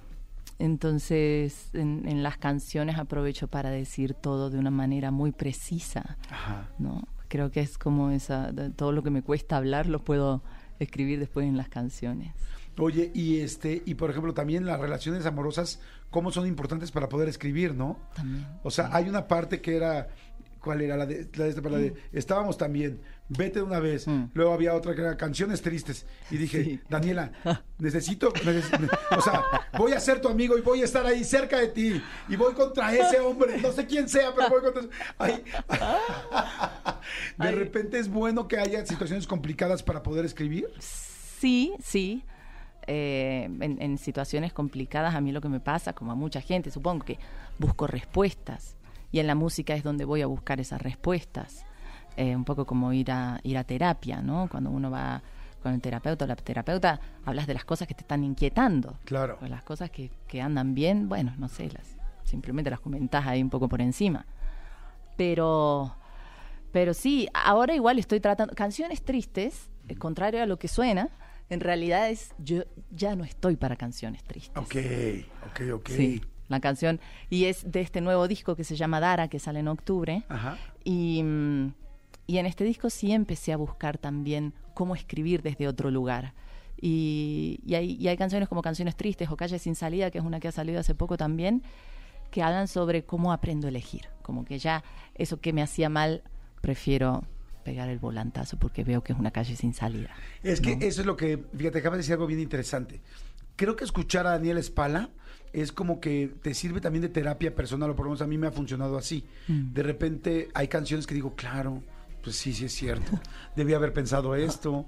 Entonces, en, en las canciones aprovecho para decir todo de una manera muy precisa. Ajá. ¿no? Creo que es como esa, todo lo que me cuesta hablar lo puedo escribir después en las canciones. Oye, y este, y por ejemplo, también las relaciones amorosas, cómo son importantes para poder escribir, ¿no? También. O sea, hay una parte que era, ¿cuál era? La de, la de, la de estábamos también, vete de una vez. Mm. Luego había otra que era canciones tristes. Y dije, Sí. Daniela, necesito, neces- ne- o sea, voy a ser tu amigo y voy a estar ahí cerca de ti. Y voy contra ese hombre, no sé quién sea, pero voy contra ese- Ay. De repente es bueno que haya situaciones complicadas para poder escribir. Sí, sí. Eh, en, en situaciones complicadas a mí lo que me pasa, como a mucha gente, supongo que busco respuestas. Y en la música es donde voy a buscar esas respuestas. Eh, un poco como ir a, ir a terapia, ¿no? Cuando uno va con el terapeuta o la terapeuta, hablas de las cosas que te están inquietando. Claro. O las cosas que, que andan bien, bueno, no sé, las, simplemente las comentás ahí un poco por encima. Pero, pero sí, ahora igual estoy tratando canciones tristes, eh, contrario a lo que suena, en realidad es yo ya no estoy para canciones tristes. Ok, ok, ok. Sí, la canción y es de este nuevo disco que se llama Dara que sale en octubre Ajá. y y en este disco sí empecé a buscar también cómo escribir desde otro lugar. Y, y hay, y hay canciones como Canciones Tristes o Calle Sin Salida, que es una que ha salido hace poco también, que hablan sobre cómo aprendo a elegir. Como que ya eso que me hacía mal, prefiero pegar el volantazo porque veo que es una calle sin salida. Es que ¿no? eso es lo que, fíjate, acabas de decir algo bien interesante. Creo que escuchar a Daniel Espala es como que te sirve también de terapia personal, o por lo menos a mí me ha funcionado así. Mm. De repente hay canciones que digo, claro, pues sí, sí es cierto. Debí haber pensado esto.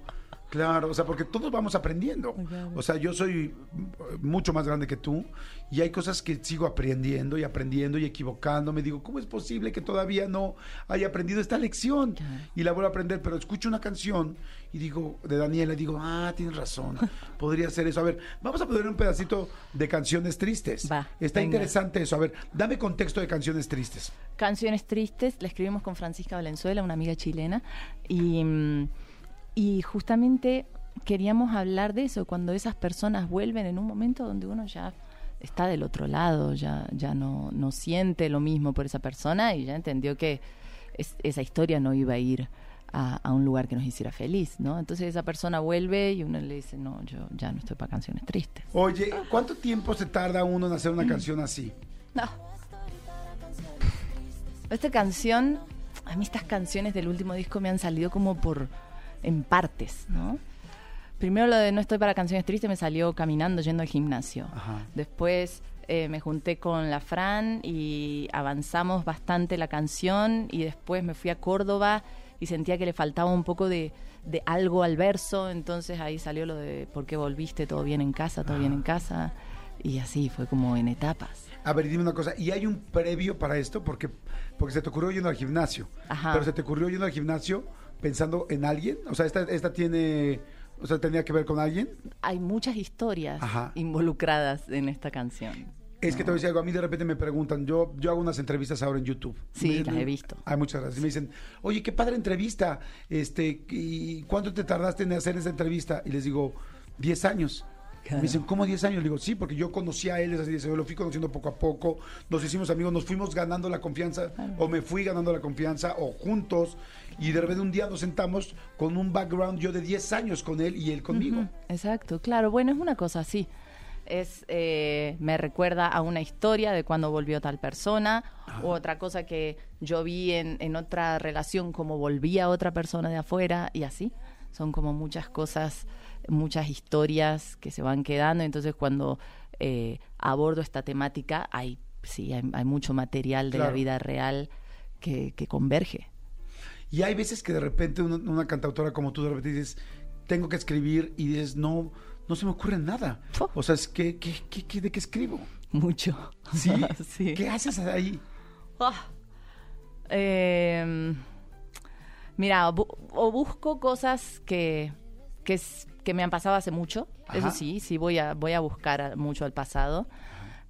Claro, o sea, porque todos vamos aprendiendo. O sea, yo soy mm, mucho más grande que tú y hay cosas que sigo aprendiendo y aprendiendo y equivocándome. Digo, ¿cómo es posible que todavía no haya aprendido esta lección? Y la vuelvo a aprender, pero escucho una canción y digo, de Daniela, y digo, ah, tienes razón, podría ser eso. A ver, vamos a poner un pedacito de canciones tristes. Va, Está venga. interesante eso. A ver, dame contexto de canciones tristes. Canciones Tristes, la escribimos con Francisca Valenzuela, una amiga chilena, y, mm, Y justamente queríamos hablar de eso, cuando esas personas vuelven en un momento donde uno ya está del otro lado, ya, ya no, no siente lo mismo por esa persona y ya entendió que es- esa historia no iba a ir a, a un lugar que nos hiciera feliz, ¿no? Entonces esa persona vuelve y uno le dice, no, yo ya no estoy para canciones tristes. Oye, ¿cuánto tiempo se tarda uno en hacer una canción así? No. Esta canción, a mí estas canciones del último disco me han salido como por en partes, ¿no? Primero lo de No estoy para canciones tristes me salió caminando yendo al gimnasio. Ajá. Después eh, me junté con la Fran y avanzamos bastante la canción y después me fui a Córdoba y sentía que le faltaba un poco de, de algo al verso, entonces ahí salió lo de ¿por qué volviste? ¿Todo bien en casa? ¿Todo bien en casa? Y así fue como en etapas. A ver, dime una cosa, ¿y hay un previo para esto? Porque, porque se te ocurrió yendo al gimnasio. Ajá. Pero se te ocurrió yendo al gimnasio pensando en alguien. O sea, esta, esta tiene. O sea, tenía que ver con alguien. hay muchas historias Ajá. involucradas en esta canción. Es que te voy a decir algo. A mí de repente me preguntan, yo, yo hago unas entrevistas ahora en YouTube. Sí, Me- las he visto. Hay muchas gracias. Me dicen, oye, qué padre entrevista. Este, ¿y cuánto te tardaste en hacer esa entrevista? Y les digo, 10 años. Claro. Me dicen, ¿cómo 10 años? Le digo, sí, porque yo conocí a él, es así, yo lo fui conociendo poco a poco, nos hicimos amigos, nos fuimos ganando la confianza, o me fui ganando la confianza, o juntos, y de repente un día nos sentamos con un background yo de 10 años con él y él conmigo. Exacto, claro. Bueno, es una cosa así. Es, eh, me recuerda a una historia de cuando volvió tal persona, u otra cosa que yo vi en, en otra relación, como volvía otra persona de afuera, y así. Son como muchas cosas, muchas historias que se van quedando. Entonces, cuando eh, abordo esta temática, hay, sí, hay, hay mucho material de la vida real que, que converge. Y hay veces que de repente una, una cantautora como tú de repente dices, tengo que escribir y dices, no, no se me ocurre nada. O sea, es que, ¿qué, qué, qué- de qué escribo? Mucho. ¿Sí? sí. ¿Qué haces ahí? Ah. Eh, mira, o, bu- o busco cosas que, que, que me han pasado hace mucho. Ajá. Eso sí, sí voy a, voy a buscar a- mucho al pasado.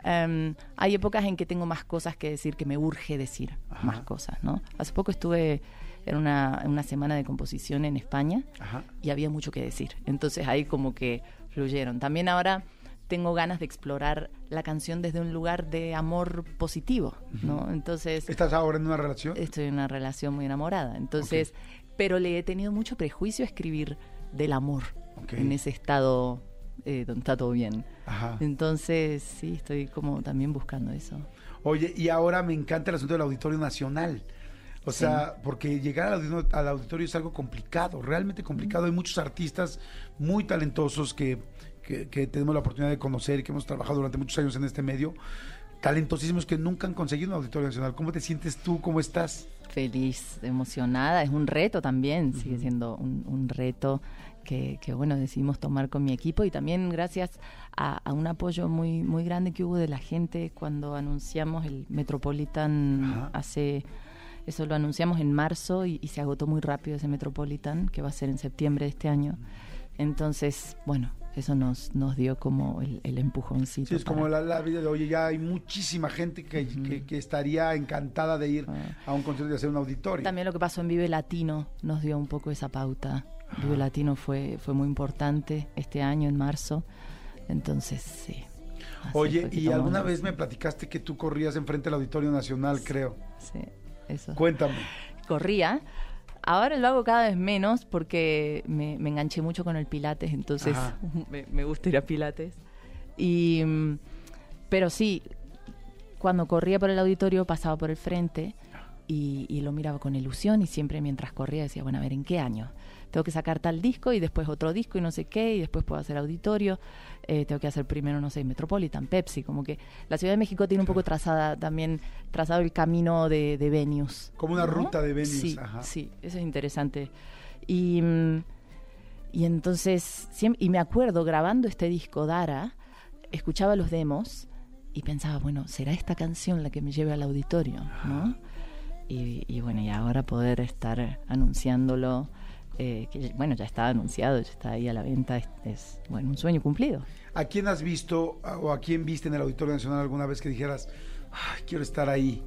Em, hay épocas en que tengo más cosas que decir, que me urge decir más cosas, ¿no? Hace poco estuve en una, una semana de composición en España Ajá. y había mucho que decir. Entonces ahí como que fluyeron. También ahora tengo ganas de explorar la canción desde un lugar de amor positivo, ¿no? Entonces ¿Estás ahora en una relación? estoy en una relación muy enamorada. Entonces, pero le he tenido mucho prejuicio a escribir del amor Ok. en ese estado eh, donde está todo bien. Ajá. Entonces, sí, estoy como también buscando eso. Oye, y ahora me encanta el asunto del Auditorio Nacional. O sea, porque llegar al auditorio, al auditorio es algo complicado, realmente complicado. Hay muchos artistas muy talentosos que, que- que tenemos la oportunidad de conocer y que hemos trabajado durante muchos años en este medio. Talentosísimos que nunca han conseguido un Auditorio Nacional. ¿Cómo te sientes tú? ¿Cómo estás? Feliz, emocionada. Es un reto también, sigue siendo un, un reto que, que, bueno, decidimos tomar con mi equipo y también gracias a, a un apoyo muy, muy grande que hubo de la gente cuando anunciamos el Metropolitan Ajá. hace... Eso lo anunciamos en marzo y, y se agotó muy rápido ese Metropolitan, que va a ser en septiembre de este año. Entonces, bueno, eso nos, nos dio como el, el empujoncito. Sí, es como para- la, la vida de oye, ya hay muchísima gente que, que- que estaría encantada de ir a un concierto y hacer un auditorio. También lo que pasó en Vive Latino nos dio un poco esa pauta. Vive Latino fue, fue muy importante este año, en marzo. Entonces, sí. Así Oye, y alguna vez me platicaste que tú corrías enfrente del Auditorio Nacional, creo. Sí, eso. Cuéntame. Corría. Ahora lo hago cada vez menos porque me, me enganché mucho con el Pilates, entonces me, me gusta ir a Pilates. Y, pero sí, cuando corría por el auditorio pasaba por el frente y, y lo miraba con ilusión y siempre mientras corría decía, bueno, a ver, ¿en qué año? Tengo que sacar tal disco y después otro disco y no sé qué y después puedo hacer auditorio. Eh, tengo que hacer primero, no sé, Metropolitan, Pepsi, como que la Ciudad de México tiene un poco trazada también, trazado el camino de, de venues. Como una ruta de venues, Sí, ajá. sí, eso es interesante. Y, mm, y entonces, y me acuerdo grabando este disco Dara, escuchaba los demos y pensaba, bueno, ¿será esta canción la que me lleve al auditorio? ¿no? Y, y bueno, y ahora poder estar anunciándolo, eh, que bueno, ya está anunciado, ya está ahí a la venta, es, es, bueno, un sueño cumplido. ¿A quién has visto a- o a quién viste en el Auditorio Nacional alguna vez que dijeras, "Ay, quiero estar ahí?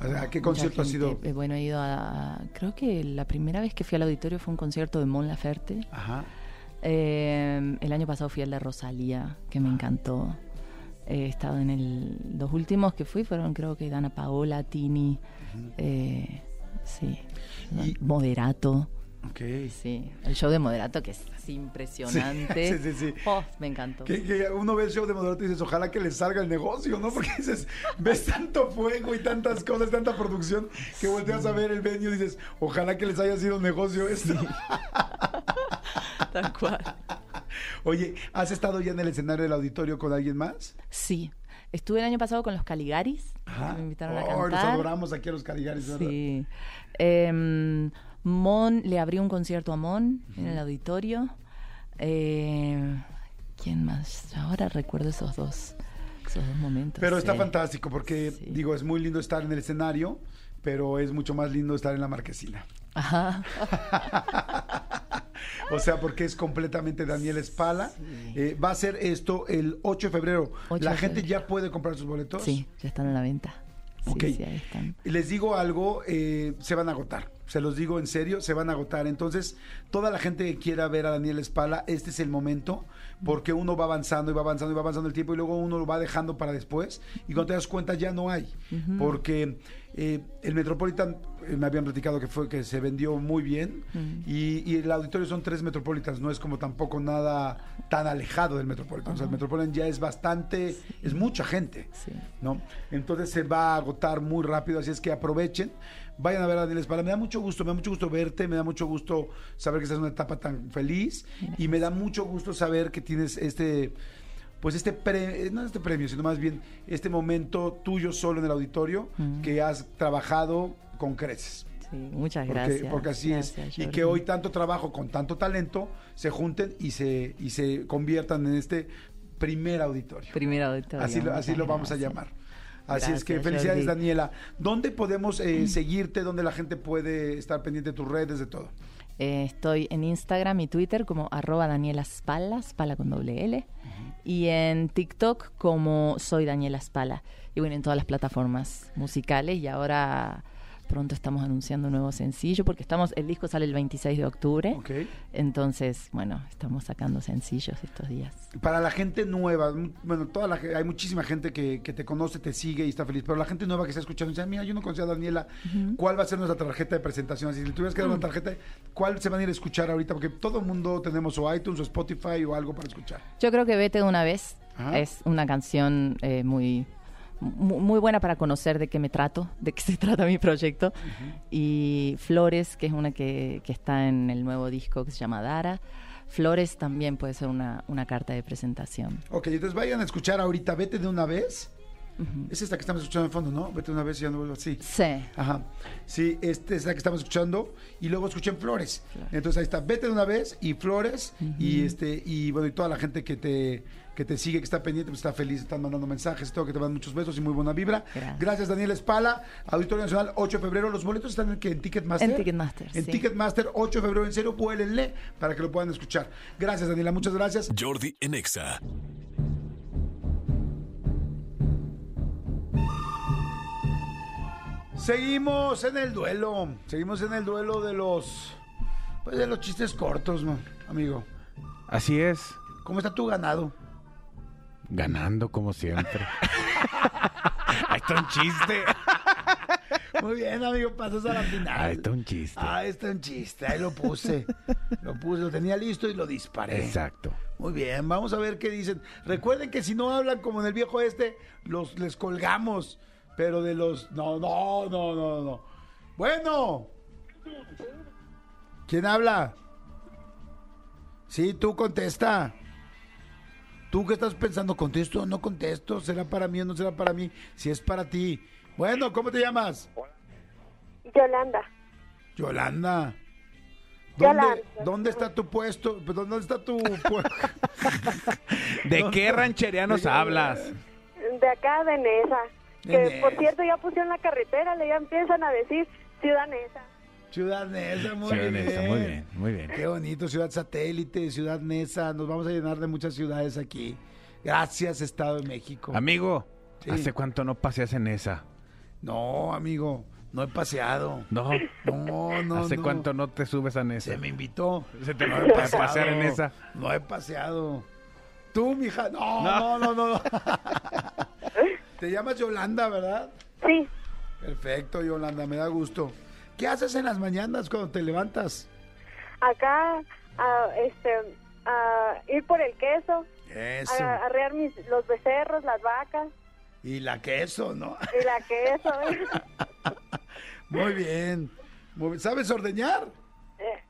O sea, ¿qué Mucha concierto ha gente. sido? Eh, bueno, he ido a. Creo que la primera vez que fui al auditorio fue un concierto de Mon Laferte. Ajá. Eh, el año pasado fui al de Rosalía, que me encantó. He estado en el. Los últimos que fui fueron, creo que Dana Paola, Tini. eh, sí. Y- Moderato. Ok. Sí. El show de Moderato, que es así impresionante. Sí, sí, sí. Oh, me encantó. Que, que uno ve el show de Moderato y dices, ojalá que les salga el negocio, ¿no? Porque dices, ves tanto fuego y tantas cosas, tanta producción, que volteas a ver el venue y dices, ojalá que les haya sido un negocio esto. Tal cual. Oye, ¿has estado ya en el escenario del auditorio con alguien más? Sí. Estuve el año pasado con los Caligaris. que Me invitaron a Oh, cantar. los adoramos aquí a los Caligaris, ¿verdad? Sí. Em, Mon le abrió un concierto a Mon en el auditorio. Eh, ¿Quién más? Ahora recuerdo esos dos, esos dos momentos. Pero está sí. fantástico porque, Sí. digo, es muy lindo estar en el escenario, pero es mucho más lindo estar en la marquesina. Ajá. O sea, porque es completamente Daniel Espala. Eh, va a ser esto el 8 de febrero. 8 ¿La de gente febrero. ya puede comprar sus boletos? Sí, ya están a la venta. Sí, Ok. sí, ahí están. Les digo algo, eh, se van a agotar. Se los digo en serio, se van a agotar. Entonces, toda la gente que quiera ver a Daniel Espala, este es el momento, porque uno va avanzando y va avanzando y va avanzando el tiempo y luego uno lo va dejando para después. Y cuando te das cuenta ya no hay. Porque eh, el Metropolitan, eh, me habían platicado que fue que se vendió muy bien. y, y el auditorio son tres Metropolitans, no es como tampoco nada tan alejado del Metropolitan. O sea, el Metropolitan ya es bastante, es mucha gente. Sí. ¿no? Entonces se va a agotar muy rápido, así es que aprovechen. Vayan a ver a Daniel Espala. Me da mucho gusto, me da mucho gusto verte, me da mucho gusto saber que estás en una etapa tan feliz y me da mucho gusto saber que tienes este pues este premio, no este premio, sino más bien este momento tuyo solo en el auditorio que has trabajado con creces. Sí, muchas Porque, gracias. porque así Gracias, es. Y que hoy tanto trabajo con tanto talento se junten y se, y se conviertan en este primer auditorio. Primer auditorio. Así, lo, así muchas lo vamos a llamar. Así es que felicidades, Jordi. Daniela. ¿Dónde podemos eh, seguirte? ¿Dónde la gente puede estar pendiente de tus redes, de todo? Eh, estoy en Instagram y Twitter como arroba Daniela Spala, Spala con doble L. Y en TikTok como soy Daniela Spala. Y bueno, en todas las plataformas musicales. Y ahora pronto estamos anunciando un nuevo sencillo porque estamos, el disco sale el 26 de octubre. Ok. Entonces, bueno, estamos sacando sencillos estos días. Para la gente nueva, bueno, toda la, hay muchísima gente que, que te conoce, te sigue y está feliz, pero la gente nueva que está escuchando dice, mira, yo no conocía a Daniela, ¿cuál va a ser nuestra tarjeta de presentación? Si le tuvieras que dar una tarjeta, ¿cuál se van a ir a escuchar ahorita? Porque todo el mundo tenemos o iTunes o Spotify o algo para escuchar. Yo creo que Vete de una vez Ajá. es una canción eh, muy, mu- muy buena para conocer de qué me trato, de qué se trata mi proyecto. Y Flores, que es una que, que está en el nuevo disco que se llama Dara. Flores también puede ser una, una carta de presentación. Ok, entonces vayan a escuchar ahorita, vete de una vez. Es esta que estamos escuchando en fondo, ¿no? Vete de una vez y ya no vuelvo así. Sí. Ajá. Sí, esta es la que estamos escuchando y luego escuchen Flores. Entonces ahí está, vete de una vez y Flores y este y bueno, y toda la gente que te que te sigue, que está pendiente, pues está feliz, están mandando mensajes, todo que te mandan muchos besos y muy buena vibra. Gracias. Daniel Espala, Auditorio Nacional, 8 de febrero. Los boletos están en, ¿qué? en Ticketmaster. En Ticketmaster, En sí. Ticketmaster, 8 de febrero, en serio, vuélenle para que lo puedan escuchar. Gracias, Daniela, muchas gracias. Jordi en Seguimos en el duelo. Seguimos en el duelo de los. Pues de los chistes cortos, man, amigo. Así es. ¿Cómo está tu ganado? Ganando como siempre. Ahí está un chiste. Muy bien, amigo, pasas a la final. Ahí está un chiste. Ah, está un chiste. Ahí lo puse. lo puse, lo tenía listo y lo disparé. Exacto. Muy bien, vamos a ver qué dicen. Recuerden que si no hablan como en el viejo este, los les colgamos. Pero de los. No, no, no, no, no. Bueno. ¿Quién habla? Sí, tú contesta. ¿Tú qué estás pensando? ¿Contesto o no contesto? ¿Será para mí o no será para mí? Si es para ti. Bueno, ¿cómo te llamas? Yolanda. Yolanda. ¿Dónde, Yolanda. ¿Dónde está tu puesto? Perdón, ¿Dónde está tu puesto? ¿De qué ranchería nos hablas? De acá, de Nesa. Que Nesa. por cierto ya pusieron la carretera, le ya empiezan a decir Ciudad Nesa. Ciudad Neza, muy Ciudad bien. Neza, muy bien, muy bien. Qué bonito, Ciudad Satélite, Ciudad Neza. Nos vamos a llenar de muchas ciudades aquí. Gracias, Estado de México. Amigo, Sí. ¿hace cuánto no paseas en esa? No, amigo, no he paseado. No. No, no, ¿Hace no. cuánto no te subes a Nesa? Se me invitó. Se te No he paseado. pasear en esa. No he paseado. Tú, mija. No, no, no, no. no. Te llamas Yolanda, ¿verdad? Sí, Perfecto, Yolanda, me da gusto. ¿Qué haces en las mañanas cuando te levantas? acá, a, este, a ir por el queso, Eso. a arrear mis, los becerros, las vacas Y la queso, ¿no? y la queso. Muy bien. Muy bien. ¿Sabes ordeñar? Eh,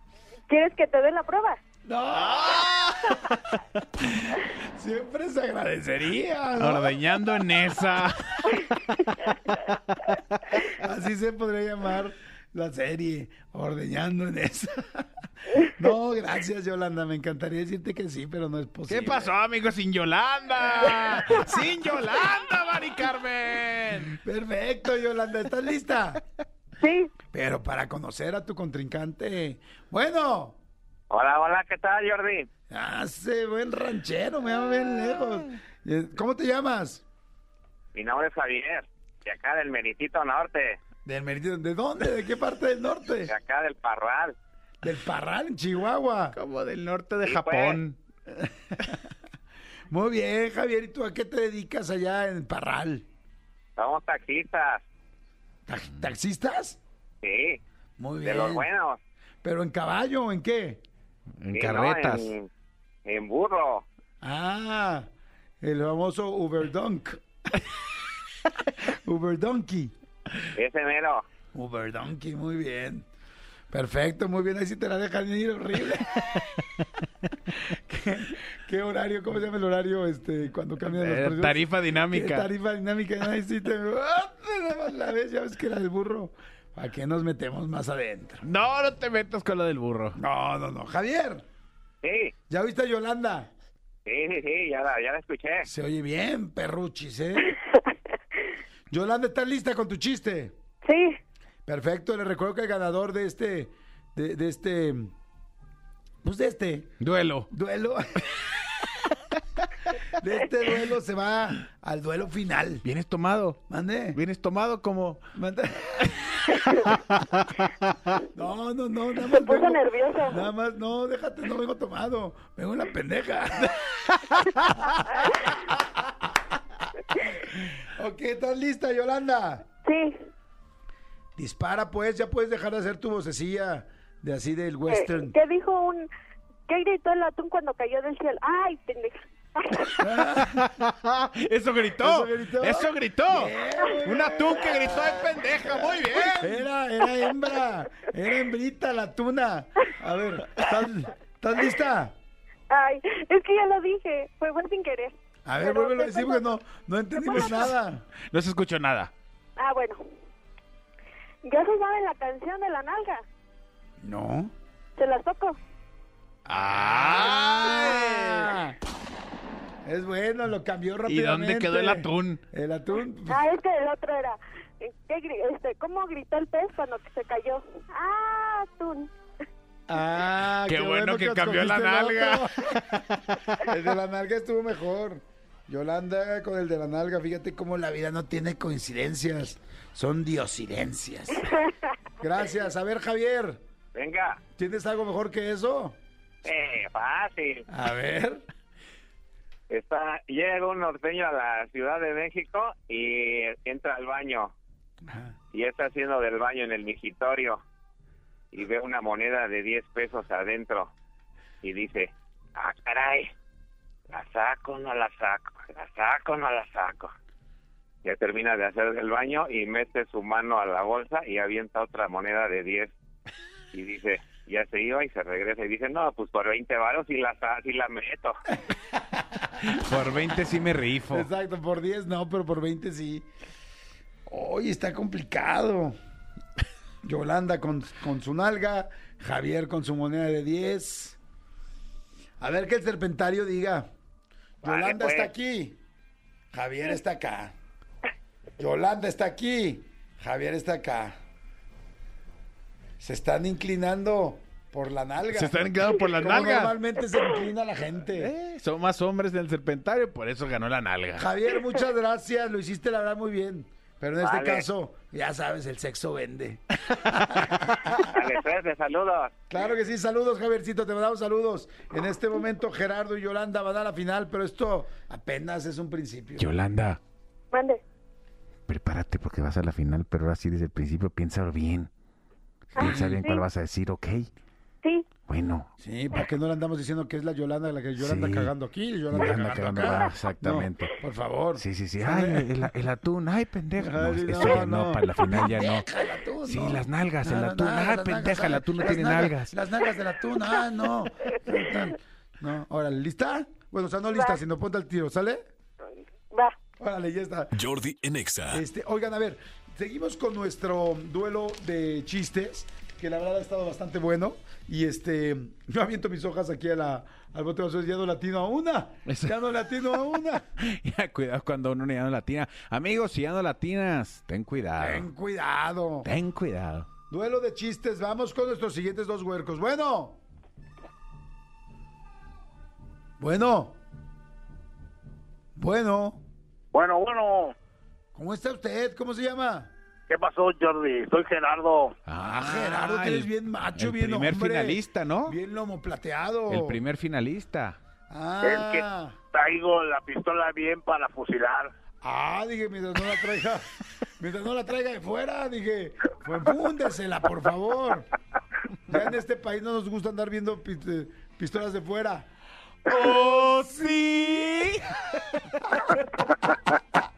¿Quieres que te dé la prueba? ¡No! Siempre se agradecería, ¿no? Ordeñando en esa. Así se podría llamar la serie, ordeñando en esa. No, gracias, Yolanda. Me encantaría decirte que sí, pero no es posible. ¿Qué pasó, amigo? Sin Yolanda. Sin Yolanda, Mari Carmen. Perfecto, Yolanda. ¿Estás lista? Sí, Pero para conocer a tu contrincante. Bueno, Hola, hola, ¿qué tal, Jordi? hace buen ranchero, me llama bien lejos. Eh, ¿Cómo te llamas? Mi nombre es Javier, de acá del Meritito Norte, Del Meridiano. ¿De dónde? ¿De qué parte del norte? de acá del Parral. Del Parral, en Chihuahua. Como del norte de Sí, Japón. Muy bien, Javier. ¿Y tú a qué te dedicas allá en Parral? Somos taxistas, ¿Ta- ¿Taxistas? sí, Muy de bien. los buenos. ¿Pero en caballo o en qué? En Sí, carretas. ¿no? En, en burro. Ah, el famoso Uberdunk. Uberdonkey. Ese mero. Uberdonkey, muy bien. Perfecto, muy bien. Ahí sí te la dejan ir horrible. ¿Qué, qué horario? ¿Cómo se llama el horario este, cuando cambian los Eh, precios? tarifa ¿Qué dinámica. Tarifa dinámica. Ahí sí te... ¡Ah! La ves, ya ves que la del burro. ¿Para qué nos metemos más adentro? No, no te metas con lo del burro. No, no, no. Javier, Sí, ¿ya viste a Yolanda? sí, sí, sí, ya la, ya la escuché. Se oye bien, perruchis, ¿eh? Yolanda, ¿estás lista con tu chiste? sí, Perfecto, le recuerdo que el ganador de este, de, de este, pues de este Duelo. duelo, de este duelo se va al duelo final. ¿Vienes tomado? Mande. ¿Vienes tomado como...? Mande. No, no, no, nada se más. puso vengo- nervioso. Nada más, no, déjate, no vengo tomado. Vengo una pendeja. ok, ¿estás lista, Yolanda? Sí. Dispara, pues, ya puedes dejar de hacer tu vocecilla de así del Eh, western. ¿Qué dijo un... ¿Qué gritó el atún cuando cayó del cielo? ¡Ay, pendeja! ¡Eso gritó! ¿Eso gritó? ¡Eso gritó! Bien. ¡Un atún que gritó de pendeja! ¡Muy bien! Era, era hembra, era hembrita la tuna. A ver, ¿estás, estás lista? Ay, es que ya lo dije. Fue buen sin querer. A ver, Pero vuélvelo a decir porque no, no entendimos nada. No se escuchó nada. Ah, bueno. ¿Ya se sabe la canción de la nalga? No. Se las toco. ¡Ah! Es bueno, lo cambió ¿Y rápidamente. dónde quedó el atún? El atún. pues, Ah, es que el otro era... eh, ¿qué este, ¿Cómo gritó el pez cuando se cayó? ¡Ah, atún! Ah, Qué bueno que cambió la nalga. el de la nalga estuvo mejor. Yolanda con el de la nalga, fíjate cómo la vida no tiene coincidencias, son diosidencias. Gracias. A ver, Javier, Venga, ¿tienes algo mejor que eso? eh, fácil. A ver. Está, llega un norteño a la Ciudad de México y entra al baño y está haciendo del baño en el migitorio y ve una moneda de 10 pesos adentro y dice, ah, caray, ¿la saco no la saco? ¿La saco no la saco? Ya termina de hacer el baño y mete su mano a la bolsa y avienta otra moneda de 10 y dice, ya se iba y se regresa y dice, no, pues por 20 varos y la, sí la meto. Por 20 sí me rifo. Exacto, por 10 no, pero por 20 sí. Hoy está complicado. Yolanda con, con su nalga, Javier con su moneda de 10. A ver que el serpentario diga. Vale, Yolanda pues. está aquí, Javier está acá. Yolanda está aquí, Javier está acá. Se están inclinando por la nalga. Se están inclinando por las Como nalgas. Normalmente se inclina la gente. Eh, son más hombres del serpentario, por eso ganó la nalga. Javier, muchas gracias. Lo hiciste la verdad muy bien. Pero en este Vale. caso, ya sabes, el sexo vende. Dale, pues, de saludos. Claro que sí, saludos Javiercito, te mandamos saludos. En este momento Gerardo y Yolanda van a la final, pero esto apenas es un principio. Yolanda, Mande. prepárate porque vas a la final, pero ahora sí desde el principio piénsalo bien. Piensa bien cuál vas a decir, ¿ok? Sí. Bueno, Sí, para que no le andamos diciendo que es la Yolanda la que Yolanda Sí. cagando aquí y Yolanda Yolanda cagando, cagando, acá. ah, exactamente. No, por favor. sí, sí, sí. Ay, el, el atún, ay, pendeja. No, Ay, eso no, ya no, para la final ya no. El atún, Sí, no. las nalgas, el atún. Ay, pendeja, nalgas, el atún no tiene nalgas. Las nalgas del atún, ah, no. No, órale, ¿lista? Bueno, o sea, no lista, Va. sino ponte al tiro, ¿sale? Va. Órale, ya está. Jordi en Exa. Este, oigan, a ver, seguimos con nuestro duelo de chistes, que la verdad ha estado bastante bueno. Y este, yo aviento mis hojas aquí a la, al bote de basura y ya no latino a una. Ya no latino a una. Ya, cuidado cuando uno ya no latina. Amigos, si ya no latinas, ten cuidado. Ten cuidado. Ten cuidado. Duelo de chistes, vamos con nuestros siguientes dos huercos. Bueno. Bueno. Bueno. Bueno, bueno. ¿Cómo está usted? ¿Cómo se llama? ¿Qué pasó, Jordi? Soy Gerardo. Ah, Gerardo, que eres bien macho, el bien primer hombre. finalista, ¿no? Bien lomo plateado. El primer finalista. Ah. El que traigo la pistola bien para fusilar. Ah, dije, mientras no la traiga, mientras no la traiga de fuera, dije, pues púndesela, por favor. Ya en este país no nos gusta andar viendo eh, pistolas de fuera. ¡Oh, sí!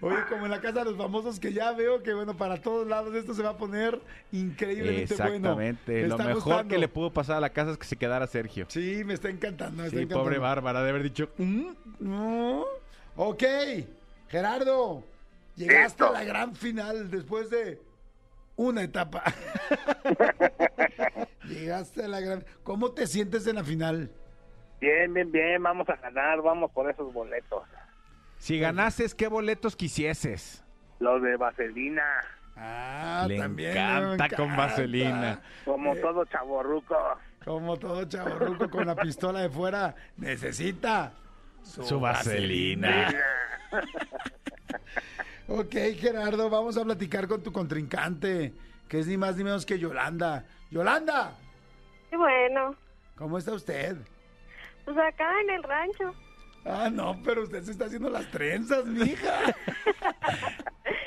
Oye, como en la casa de los famosos que ya veo que, bueno, para todos lados esto se va a poner increíblemente Exactamente. bueno. Me Lo está mejor gustando. que le pudo pasar a la casa es que se quedara Sergio. Sí, me está encantando, me está Sí, encantando. pobre Bárbara, de haber dicho. "Mm". No. Ok, Gerardo, llegaste Listo. a la gran final después de una etapa. llegaste a la gran... ¿Cómo te sientes en la final? Bien, bien, bien. Vamos a ganar. Vamos por esos boletos. Si ganases, ¿qué boletos quisieses? Los de vaselina. Ah, Le también. encanta me con vaselina. Como todo chaborruco. Como todo chavorruco con la pistola de fuera, necesita Su vaselina. Ok, Gerardo, vamos a platicar con tu contrincante, que es ni más ni menos que Yolanda. Yolanda, Y bueno, ¿cómo está usted? pues acá en el rancho. Ah, no, pero usted se está haciendo las trenzas, mija.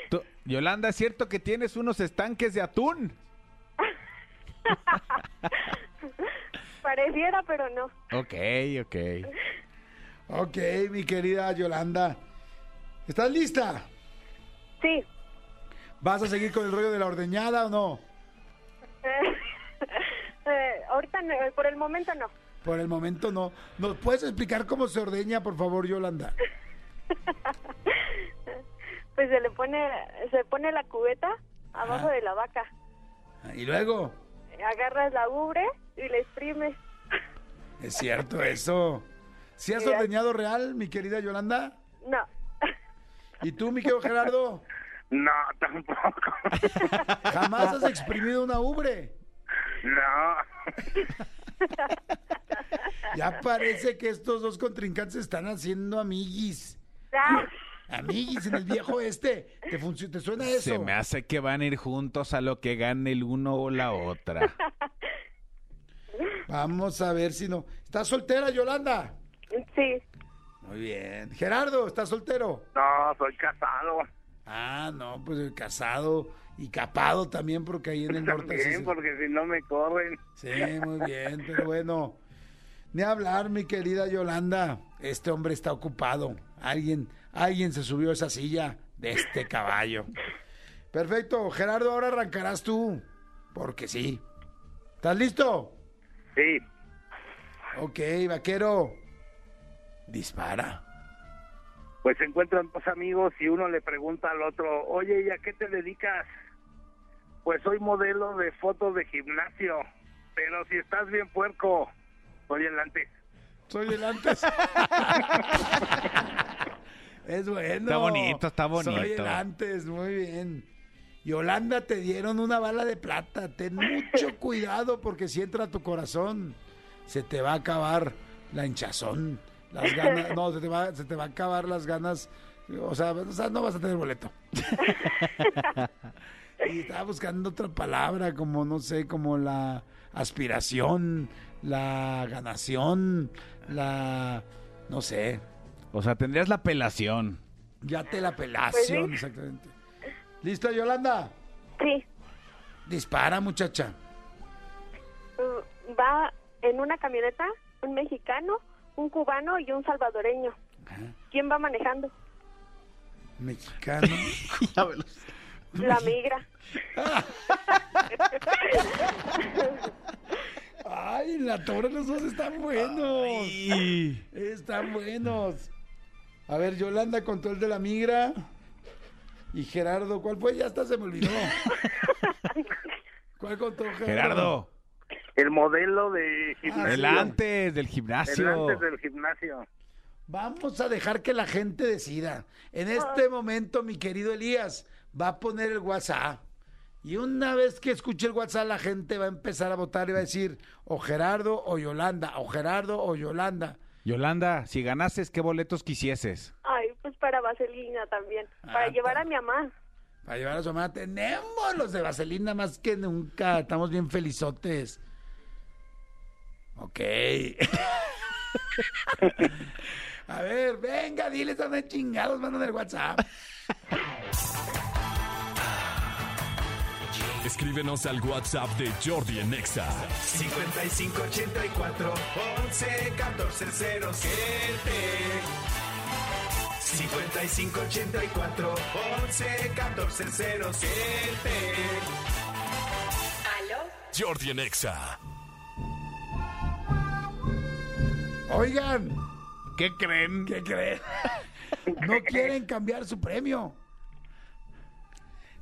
Tú- Yolanda, ¿es cierto que tienes unos estanques de atún? Pareciera, pero no. Ok, ok. Ok, mi querida Yolanda. ¿Estás lista? Sí. ¿Vas a seguir con el rollo de la ordeñada o no? Eh, ahorita no, por el momento no. Por el momento no. ¿Nos puedes explicar cómo se ordeña, por favor, Yolanda? Pues se le pone, se pone la cubeta abajo de la vaca. Y luego, Agarras la ubre y la exprimes. es cierto eso. ¿Sí has ordeñado real, mi querida Yolanda? No. ¿Y tú, mi querido Gerardo? No, tampoco. ¿Jamás has exprimido una ubre? No. Ya parece que estos dos contrincantes están haciendo amiguis. Ah, Amiguis en el viejo este. ¿Te, suena eso? Se me hace que van a ir juntos a lo que gane el uno o la otra. Vamos a ver si no. ¿Estás soltera, Yolanda? sí. Muy bien. Gerardo, ¿estás soltero? No, soy casado. Ah, no, pues casado y capado también, porque ahí en el norte sí También, se- porque si no me corren. Sí, muy bien, pero bueno. Ni hablar, mi querida Yolanda. Este hombre está ocupado. Alguien, alguien se subió a esa silla de este caballo. Perfecto, Gerardo, ahora arrancarás tú. Porque sí. ¿Estás listo? Sí. Ok, vaquero. Dispara. Pues se encuentran dos amigos y uno le pregunta al otro, oye, ¿y a qué te dedicas? Pues soy modelo de fotos de gimnasio, pero si estás bien puerco, soy el antes. Soy el antes. es bueno. Está bonito, está Soy el bonito. antes, muy bien. Yolanda, te dieron una bala de plata. Ten mucho cuidado porque si entra a tu corazón, se te va a acabar la hinchazón. Las ganas, no, se te, va, se te va a acabar las ganas O sea, o sea, no vas a tener boleto. y estaba buscando otra palabra, como, no sé, como la aspiración, la ganación, la... no sé, O sea, tendrías la apelación. ya te la pelación, Pues exactamente. ¿Listo, Yolanda? Sí. Dispara, muchacha. Mm, Va en una camioneta un mexicano, un cubano y un salvadoreño. ¿Quién va manejando? Mexicano. La migra. Ay, la torre los dos están buenos. Están buenos. A ver, Yolanda contó el de la migra. Y Gerardo, ¿cuál fue? Ya hasta se me olvidó. ¿Cuál contó Gerardo? Gerardo, El modelo de gimnasio. el antes del El gimnasio. antes del gimnasio. Vamos a dejar que la gente decida. En este momento, mi querido Elías, va a poner el WhatsApp. Y una vez que escuche el WhatsApp, la gente va a empezar a votar y va a decir o Gerardo o Yolanda, o Gerardo o Yolanda. Yolanda, si ganases, ¿qué boletos quisieses? Ay, pues para Vaselina también. Para Ah, llevar ta- a mi mamá. Para llevar a su mamá, tenemos los de Vaselina más que nunca. Estamos bien felizotes. Ok. a ver, venga, diles dónde chingados mandan el WhatsApp. Escríbenos al WhatsApp de Jordi en Exa. 5584 11 14 0 5584 11 14 0 Jordi en Exa. Oigan, ¿Qué creen? ¿qué creen? No quieren cambiar su premio.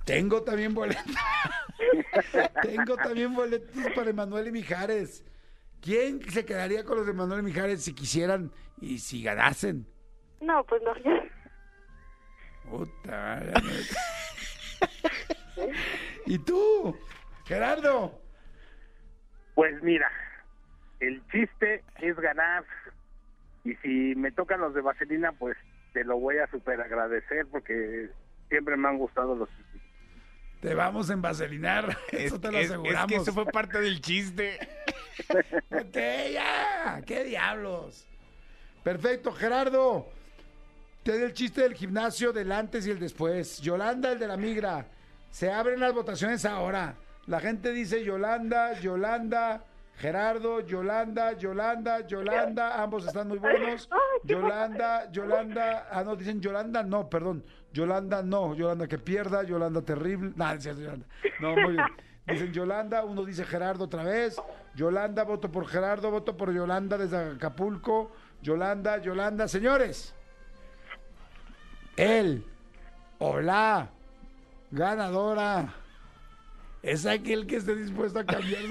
Tengo también boletos. Tengo también boletos para Emanuel y Mijares. ¿Quién se quedaría con los de Emanuel y Mijares si quisieran y si ganasen? No, pues no. Puta. ¿Y tú, Gerardo? Pues mira, el chiste es ganar. Y si me tocan los de Vaselina, pues te lo voy a super agradecer porque siempre me han gustado los Te vamos a envaselinar. Eso te lo aseguramos. que eso fue parte del chiste. Ok, ya. ¿Qué diablos? Perfecto, Gerardo. Te doy el chiste del gimnasio del antes y el después. Yolanda, el de la migra. Se abren las votaciones ahora. La gente dice Yolanda, Yolanda, Gerardo, Yolanda, Yolanda, Yolanda. Ambos están muy buenos. Yolanda, Yolanda. Ah, no, dicen Yolanda, no, perdón. Yolanda, no. Yolanda que pierda. Yolanda terrible. No, es cierto, Yolanda. No, muy bien. Dicen Yolanda, uno dice Gerardo otra vez. Yolanda, voto por Gerardo, voto por Yolanda desde Acapulco. Yolanda, Yolanda. Señores, él o la ganadora es aquel que esté dispuesto a cambiar.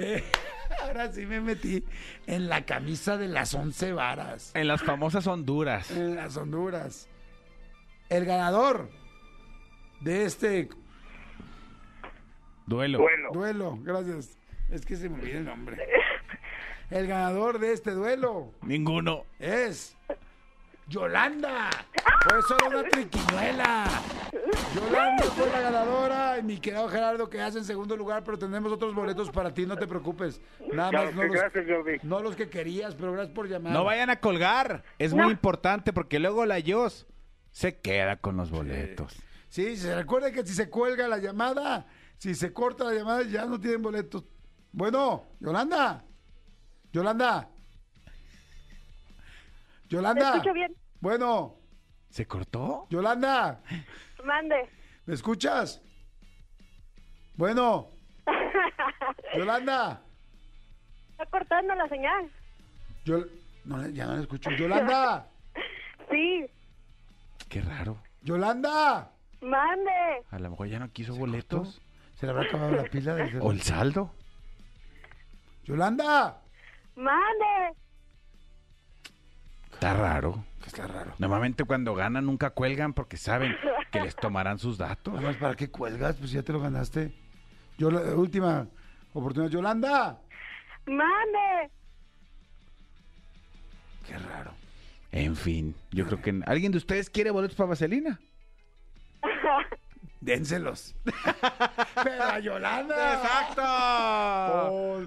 ahora sí me metí en la camisa de las once varas. En las famosas Honduras. En las Honduras. El ganador de este Duelo. Bueno, duelo, gracias. Es que se me olvida el nombre. El ganador de este duelo Ninguno. es Yolanda. Fue solo una triquiñuela. Yolanda fue la ganadora y mi querido Gerardo quedas en segundo lugar, pero tenemos otros boletos para ti, no te preocupes. Nada más no que los, gracias, no los que querías, pero gracias por llamar. No vayan a colgar. Es muy importante porque luego la Yos se queda con los boletos. Sí, se recuerde que si se cuelga la llamada, si se corta la llamada, ya no tienen boletos. Bueno, Yolanda. Yolanda. ¿Me Yolanda. escucho bien? Bueno, ¿Se cortó? Yolanda. Mande. ¿Me escuchas? Bueno, Yolanda. Está cortando la señal. Yo, no, ya no la escucho. Yolanda. Sí. Qué raro. Yolanda. Mande. A lo mejor ya no quiso boletos. ¿Se le habrá acabado la pila? del ¿O el saldo? Yolanda. Mande. Está raro. Está raro. Normalmente cuando ganan nunca cuelgan porque saben que les tomarán sus datos. Además, ¿para qué cuelgas? Pues ya te lo ganaste. Yo, la última oportunidad. Yolanda. Mande. Qué raro. En fin, yo creo que alguien de ustedes quiere boletos para Vaselina. Dénselos. Pero a Yolanda. ¡Exacto! Oh,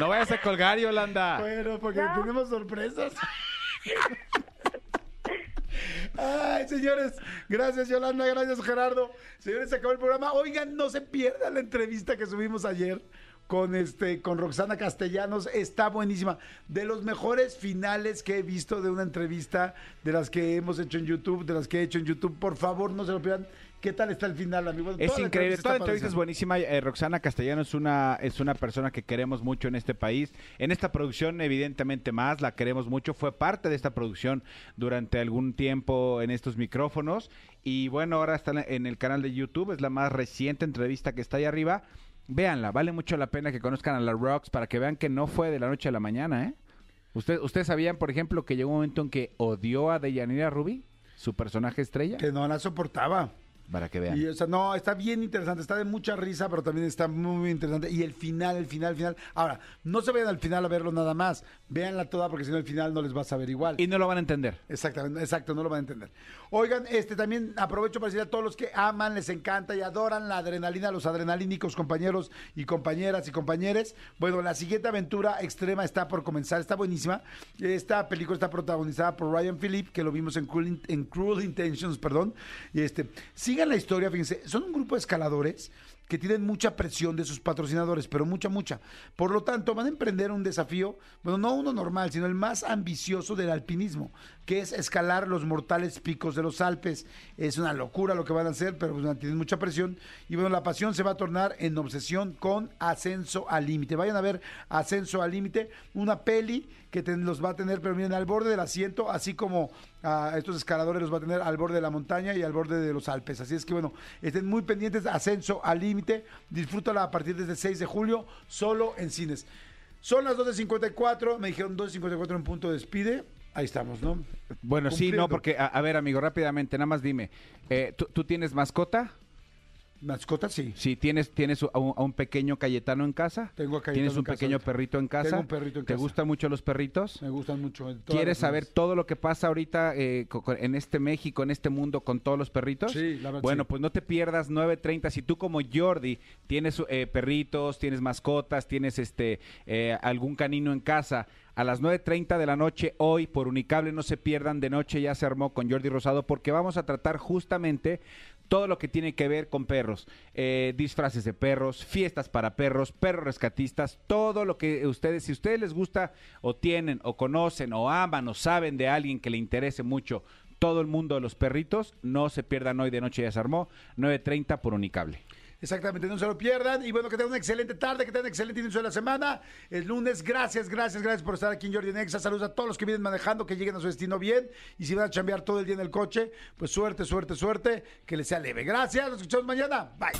No vayas a colgar, Yolanda. Bueno, porque tenemos sorpresas. Ay, señores, gracias Yolanda, gracias Gerardo. Señores, se acabó el programa. Oigan, no se pierdan la entrevista que subimos ayer con este con Roxana Castellanos, está buenísima. De los mejores finales que he visto de una entrevista de las que hemos hecho en YouTube, de las que he hecho en YouTube. Por favor, no se lo pierdan. ¿Qué tal está el final, amigo? Es Toda increíble, toda la entrevista es buenísima. Eh, Roxana Castellano es una, es una persona que queremos mucho en este país. En esta producción, evidentemente más, la queremos mucho. Fue parte de esta producción durante algún tiempo en estos micrófonos. Y bueno, ahora está en el canal de YouTube. Es la más reciente entrevista que está ahí arriba. Véanla, vale mucho la pena que conozcan a la Rox para que vean que no fue de la noche a la mañana, ¿eh? ¿Usted, ¿Ustedes sabían, por ejemplo, que llegó un momento en que odió a Deyanira Ruby, su personaje estrella? Que no la soportaba. Para que vean. Y, o sea, no, está bien interesante, está de mucha risa, pero también está muy, muy interesante. Y el final, el final, el final. Ahora, no se vayan al final a verlo nada más. Véanla toda porque si no, el final no les va a saber igual. Y no lo van a entender. Exactamente, exacto, no lo van a entender. Oigan, este también aprovecho para decir a todos los que aman, les encanta y adoran la adrenalina, los adrenalínicos compañeros y compañeras y compañeres. Bueno, la siguiente aventura extrema está por comenzar, está buenísima. Esta película está protagonizada por Ryan Phillip, que lo vimos en Cruel, In- en Cruel Intentions, perdón. Y este, la historia, fíjense, son un grupo de escaladores que tienen mucha presión de sus patrocinadores, pero mucha, mucha. Por lo tanto, van a emprender un desafío, bueno, no uno normal, sino el más ambicioso del alpinismo, que es escalar los mortales picos de los Alpes. Es una locura lo que van a hacer, pero pues, tienen mucha presión. Y bueno, la pasión se va a tornar en obsesión con Ascenso al Límite. Vayan a ver Ascenso al Límite, una peli que los va a tener, pero miren, al borde del asiento, así como a estos escaladores los va a tener al borde de la montaña y al borde de los Alpes. Así es que bueno, estén muy pendientes de Ascenso al Límite. Disfrútala a partir desde el 6 de julio, solo en cines. Son las 12.54, me dijeron 12.54 en punto despide. Ahí estamos, ¿no? Bueno, sí, no, porque, a, a ver, amigo, rápidamente, nada más dime. eh, ¿tú, tú tienes mascota? Mascota, sí. Sí, ¿tienes, tienes a, un, a un pequeño Cayetano en casa? Tengo a Cayetano ¿Tienes en un pequeño perrito en casa? Tengo un perrito en ¿Te casa. gustan mucho los perritos? Me gustan mucho. en todas ¿Quieres las saber todo lo que pasa ahorita eh, co- en este México, en este mundo con todos los perritos? Sí, la verdad, Bueno, sí. pues no te pierdas 9.30. Si tú como Jordi tienes eh, perritos, tienes mascotas, tienes este eh, algún canino en casa, a las 9.30 de la noche hoy por Unicable no se pierdan de noche ya se armó con Jordi Rosado porque vamos a tratar justamente todo lo que tiene que ver con perros, eh, disfraces de perros, fiestas para perros, perros rescatistas, todo lo que ustedes, si ustedes les gusta o tienen o conocen o aman o saben de alguien que le interese mucho todo el mundo de los perritos, no se pierdan hoy de noche ya se armó, 9.30 por Unicable. Exactamente, no se lo pierdan. Y bueno, que tengan una excelente tarde, que tengan un excelente inicio de la semana. El lunes, gracias, gracias, gracias por estar aquí en Jordi Nexa. Saludos a todos los que vienen manejando, que lleguen a su destino bien. Y si van a chambear todo el día en el coche, pues suerte, suerte, suerte, que les sea leve. Gracias, nos escuchamos mañana. Bye.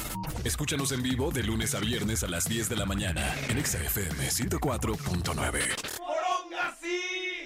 Escúchanos en vivo de lunes a viernes a las 10 de la mañana en Exa FM 104.9.